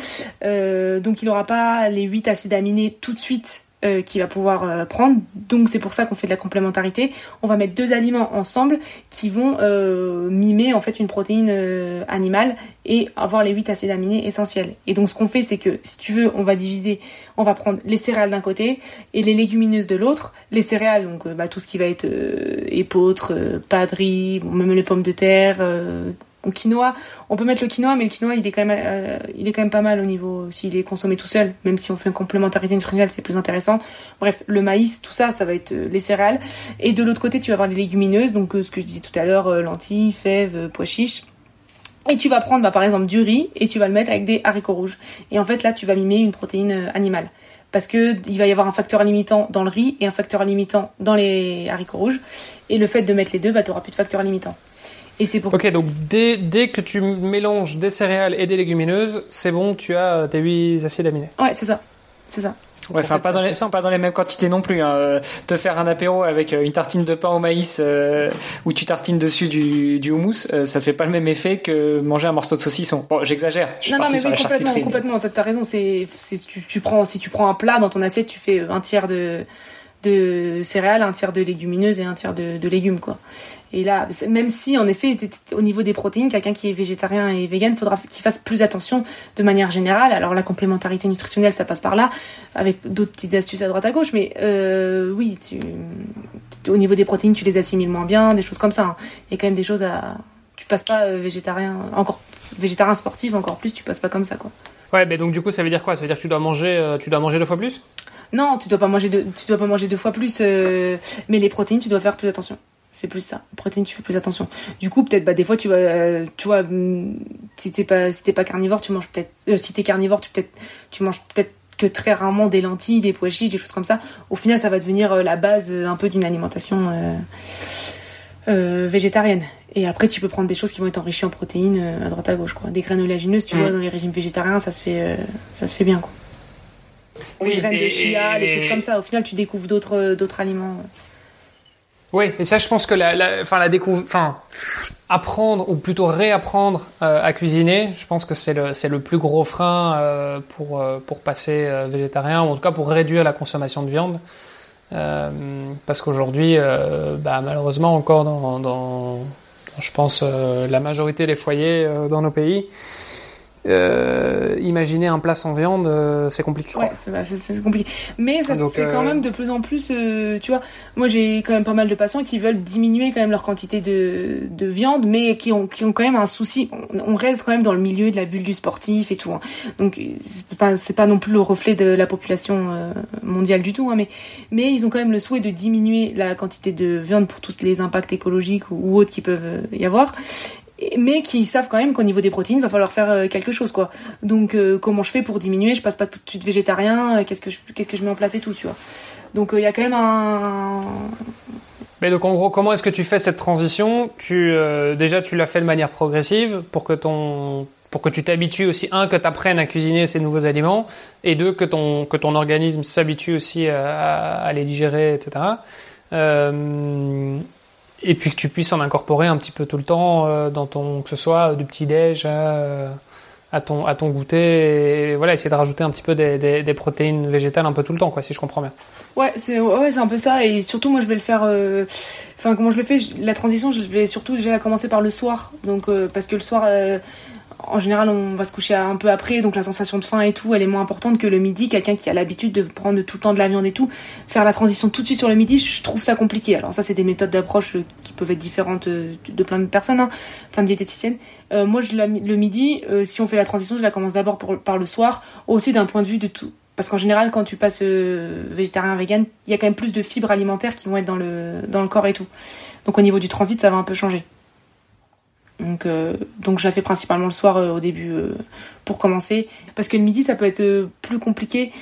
donc il n'aura pas les 8 acides aminés tout de suite euh, qui va pouvoir euh, prendre. Donc c'est pour ça qu'on fait de la complémentarité. On va mettre deux aliments ensemble qui vont euh, mimer en fait une protéine euh, animale et avoir les huit acides aminés essentiels. Et donc ce qu'on fait c'est que si tu veux on va diviser, on va prendre les céréales d'un côté et les légumineuses de l'autre. Les céréales donc bah, tout ce qui va être épeautre, de riz, même les pommes de terre, quinoa. On peut mettre le quinoa, mais le quinoa, il est quand même, euh, il est pas mal au niveau s'il est consommé tout seul. Même si on fait une complémentarité nutritionnelle, c'est plus intéressant. Bref, le maïs, tout ça, ça va être euh, les céréales. Et de l'autre côté, tu vas avoir les légumineuses, donc euh, ce que je disais tout à l'heure, lentilles, fèves, pois chiches. Et tu vas prendre, bah, par exemple, du riz et tu vas le mettre avec des haricots rouges. Et en fait, là, tu vas mimer une protéine animale parce que il va y avoir un facteur limitant dans le riz et un facteur limitant dans les haricots rouges. Et le fait de mettre les deux, bah, tu n'auras plus de facteur limitant. Et c'est pour... Ok, donc dès, dès que tu mélanges des céréales et des légumineuses, c'est bon, tu as tes 8 acides aminés. Ouais, c'est ça. C'est ça. Ouais, enfin pas dans les pas dans les mêmes quantités non plus. Hein. Euh, te faire un apéro avec euh, une tartine de pain au maïs euh, où tu tartines dessus du, du houmous, euh, ça fait pas le même effet que manger un morceau de saucisson. Bon, j'exagère. Non, non, mais oui, complètement, complètement. T'as raison. C'est, tu, tu prends, si tu prends un plat dans ton assiette, tu fais un tiers de de céréales, un tiers de légumineuses et un tiers de, de légumes, quoi. Et là, même si en effet, au niveau des protéines, quelqu'un qui est végétarien et vegan, faudra qu'il fasse plus attention de manière générale. Alors la complémentarité nutritionnelle, ça passe par là, avec d'autres petites astuces à droite à gauche. Mais euh, oui, tu, au niveau des protéines, tu les assimiles moins bien, des choses comme ça. Hein. Il y a quand même des choses à, tu passes pas euh, végétarien, encore végétarien sportif, encore plus, tu passes pas comme ça, quoi. Ouais, mais donc du coup, ça veut dire quoi? Ça veut dire que tu dois manger, euh, tu dois manger deux fois plus? Non, tu dois pas manger deux, tu dois pas manger deux fois plus, mais les protéines, tu dois faire plus attention. C'est plus ça. Protéines, tu fais plus attention. Du coup, peut-être, bah, des fois, tu vas, euh, tu vois, mm, si t'es pas, si t'es pas carnivore, tu manges peut-être, euh, si t'es carnivore, tu peut-être, tu manges peut-être que très rarement des lentilles, des pois chiches, des choses comme ça. Au final, ça va devenir euh, la base un peu d'une alimentation végétarienne. Et après, tu peux prendre des choses qui vont être enrichies en protéines à droite à gauche, quoi. Des graines oléagineuses, tu mm. vois, dans les régimes végétariens, ça se fait, ça se fait bien, quoi. Oui, des graines de chia, des choses comme ça. Au final, tu découvres d'autres, d'autres aliments. Oui, et ça, je pense que la, enfin, la enfin, apprendre ou plutôt réapprendre euh, à cuisiner, je pense que c'est le, c'est le plus gros frein euh, pour euh, pour passer végétarien ou en tout cas pour réduire la consommation de viande, parce qu'aujourd'hui, bah, malheureusement encore dans, dans, je pense la majorité des foyers dans nos pays, euh, imaginer un plat sans viande, euh, c'est compliqué. Ouais, c'est compliqué. Mais c'est quand euh, même de plus en plus, euh, tu vois, moi j'ai quand même pas mal de patients qui veulent diminuer quand même leur quantité de, de viande, mais qui ont, qui ont quand même un souci. On, reste quand même dans le milieu de la bulle du sportif et tout. Hein. Donc c'est pas, pas non plus le reflet de la population mondiale du tout, hein, mais, mais ils ont quand même le souhait de diminuer la quantité de viande pour tous les impacts écologiques ou, ou autres qui peuvent y avoir mais qui savent quand même qu'au niveau des protéines, il va falloir faire euh, quelque chose, quoi. Donc, euh, comment je fais pour diminuer? Je passe pas tout de suite végétarien. Euh, qu'est-ce que je, qu'est-ce que je mets en place et tout, tu vois. Donc, il y a quand même un. Mais donc, en gros, comment est-ce que tu fais cette transition? Tu déjà, tu l'as fait de manière progressive pour que ton pour que tu t'habitues aussi un que tu apprennes à cuisiner ces nouveaux aliments et deux que ton que ton organisme s'habitue aussi à, les digérer, etc. Euh, et puis que tu puisses en incorporer un petit peu tout le temps dans ton que ce soit du petit déj à ton à ton goûter et voilà essayer de rajouter un petit peu des, des, protéines végétales un peu tout le temps quoi si je comprends bien. Ouais c'est ouais c'est un peu ça et surtout moi je vais le faire euh, enfin comment je le fais la transition je vais surtout déjà commencer par le soir. Donc euh, parce que le soir euh, en général, on va se coucher un peu après, donc la sensation de faim et tout, elle est moins importante que le midi. Quelqu'un qui a l'habitude de prendre tout le temps de la viande et tout, faire la transition tout de suite sur le midi, je trouve ça compliqué. Alors ça, c'est des méthodes d'approche euh, qui peuvent être différentes euh, de plein de personnes, hein, plein de diététiciennes. Euh, moi, je, le midi, si on fait la transition, je la commence d'abord par le soir, aussi d'un point de vue de tout. Parce qu'en général, quand tu passes végétarien, vegan, il y a quand même plus de fibres alimentaires qui vont être dans le, dans le corps et tout. Donc au niveau du transit, ça va un peu changer. Donc, euh, donc je la fais principalement le soir euh, au début euh, pour commencer. Parce que le midi, ça peut être plus compliqué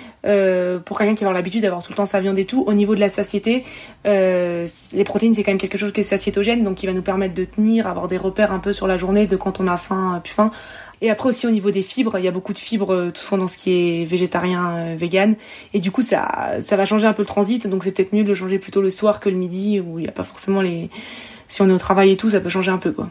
pour quelqu'un qui a l'habitude d'avoir tout le temps sa viande et tout. Au niveau de la satiété, les protéines, c'est quand même quelque chose qui est satiétogène, donc qui va nous permettre de tenir, avoir des repères un peu sur la journée de quand on a faim, plus faim. Et après aussi au niveau des fibres, il y a beaucoup de fibres tout dans ce qui est végétarien, vegan. Et du coup, ça, ça va changer un peu le transit. Donc c'est peut-être mieux de le changer plutôt le soir que le midi, où il n'y a pas forcément les... Si on est au travail et tout, ça peut changer un peu, quoi.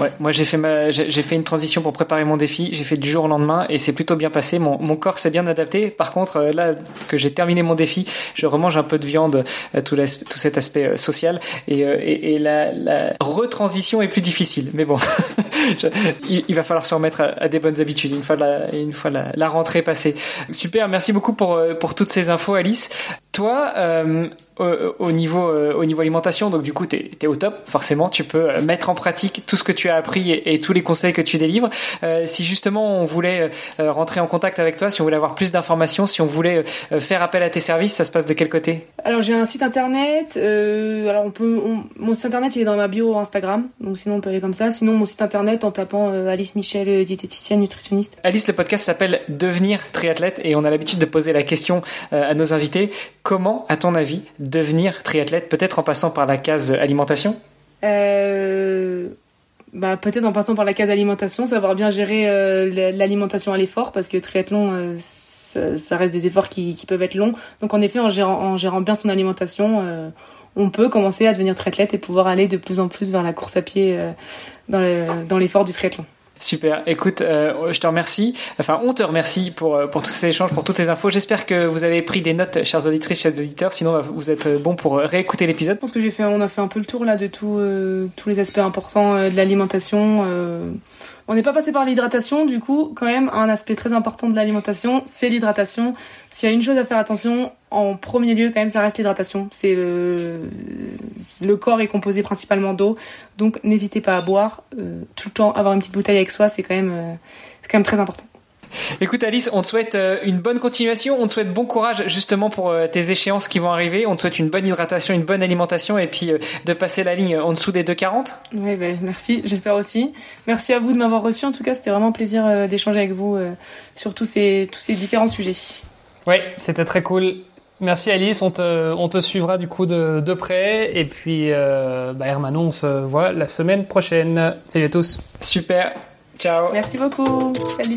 Ouais, moi j'ai fait ma, j'ai fait une transition pour préparer mon défi. J'ai fait du jour au lendemain et c'est plutôt bien passé. Mon, mon corps s'est bien adapté. Par contre, euh, là que j'ai terminé mon défi, je remange un peu de viande, euh, tout, tout cet aspect euh, social et, et, et la, la, retransition est plus difficile. Mais bon, il, va falloir se remettre à, des bonnes habitudes une fois la, une fois la, rentrée passée. Super, merci beaucoup pour pour toutes ces infos, Alice. Toi, euh, au, niveau euh, au niveau alimentation, donc du coup, tu es, au top. Forcément, tu peux euh, mettre en pratique tout ce que tu as appris et, tous les conseils que tu délivres. Euh, si justement on voulait rentrer en contact avec toi, si on voulait avoir plus d'informations, si on voulait faire appel à tes services, ça se passe de quel côté? Alors j'ai un site internet. alors on peut, mon site internet il est dans ma bio Instagram, donc sinon on peut aller comme ça. Sinon mon site internet en tapant Alice Michel, diététicienne nutritionniste. Alice, le podcast s'appelle Devenir triathlète et on a l'habitude de poser la question à nos invités comment, à ton avis, devenir triathlète, peut-être en passant par la case alimentation? Euh, bah, Peut-être en passant par la case alimentation, savoir bien gérer euh, l'alimentation à l'effort, parce que triathlon, euh, ça, reste des efforts qui, peuvent être longs. Donc en effet, en gérant, en gérant bien son alimentation, on peut commencer à devenir triathlète et pouvoir aller de plus en plus vers la course à pied dans l'effort du triathlon. Super. Écoute, euh, je te remercie. Enfin, on te remercie pour, euh, pour tous ces échanges, pour toutes ces infos. J'espère que vous avez pris des notes, chers auditrices, chers auditeurs. Sinon, vous êtes bon pour réécouter l'épisode. Je pense que j'ai fait, on a fait un peu le tour là de tout, euh, tous les aspects importants de l'alimentation. On n'est pas passé par l'hydratation, du coup, quand même, un aspect très important de l'alimentation, c'est l'hydratation. S'il y a une chose à faire attention, en premier lieu, quand même, ça reste l'hydratation. C'est le... corps est composé principalement d'eau, donc n'hésitez pas à boire euh, tout le temps. Avoir une petite bouteille avec soi, c'est quand même, euh, c'est quand même très important. Écoute Alice, on te souhaite euh, une bonne continuation, on te souhaite bon courage justement pour euh, tes échéances qui vont arriver, on te souhaite une bonne hydratation, une bonne alimentation et puis euh, de passer la ligne en dessous des 2,40. Oui, ben, merci, j'espère aussi. Merci à vous de m'avoir reçu, en tout cas c'était vraiment un plaisir d'échanger avec vous sur tous ces, tous ces différents sujets. Oui, c'était très cool. Merci Alice, on te, on te suivra du coup de, de près et puis bah, Hermanon, on se voit la semaine prochaine. Salut à tous. Super. Ciao. Merci beaucoup. Salut.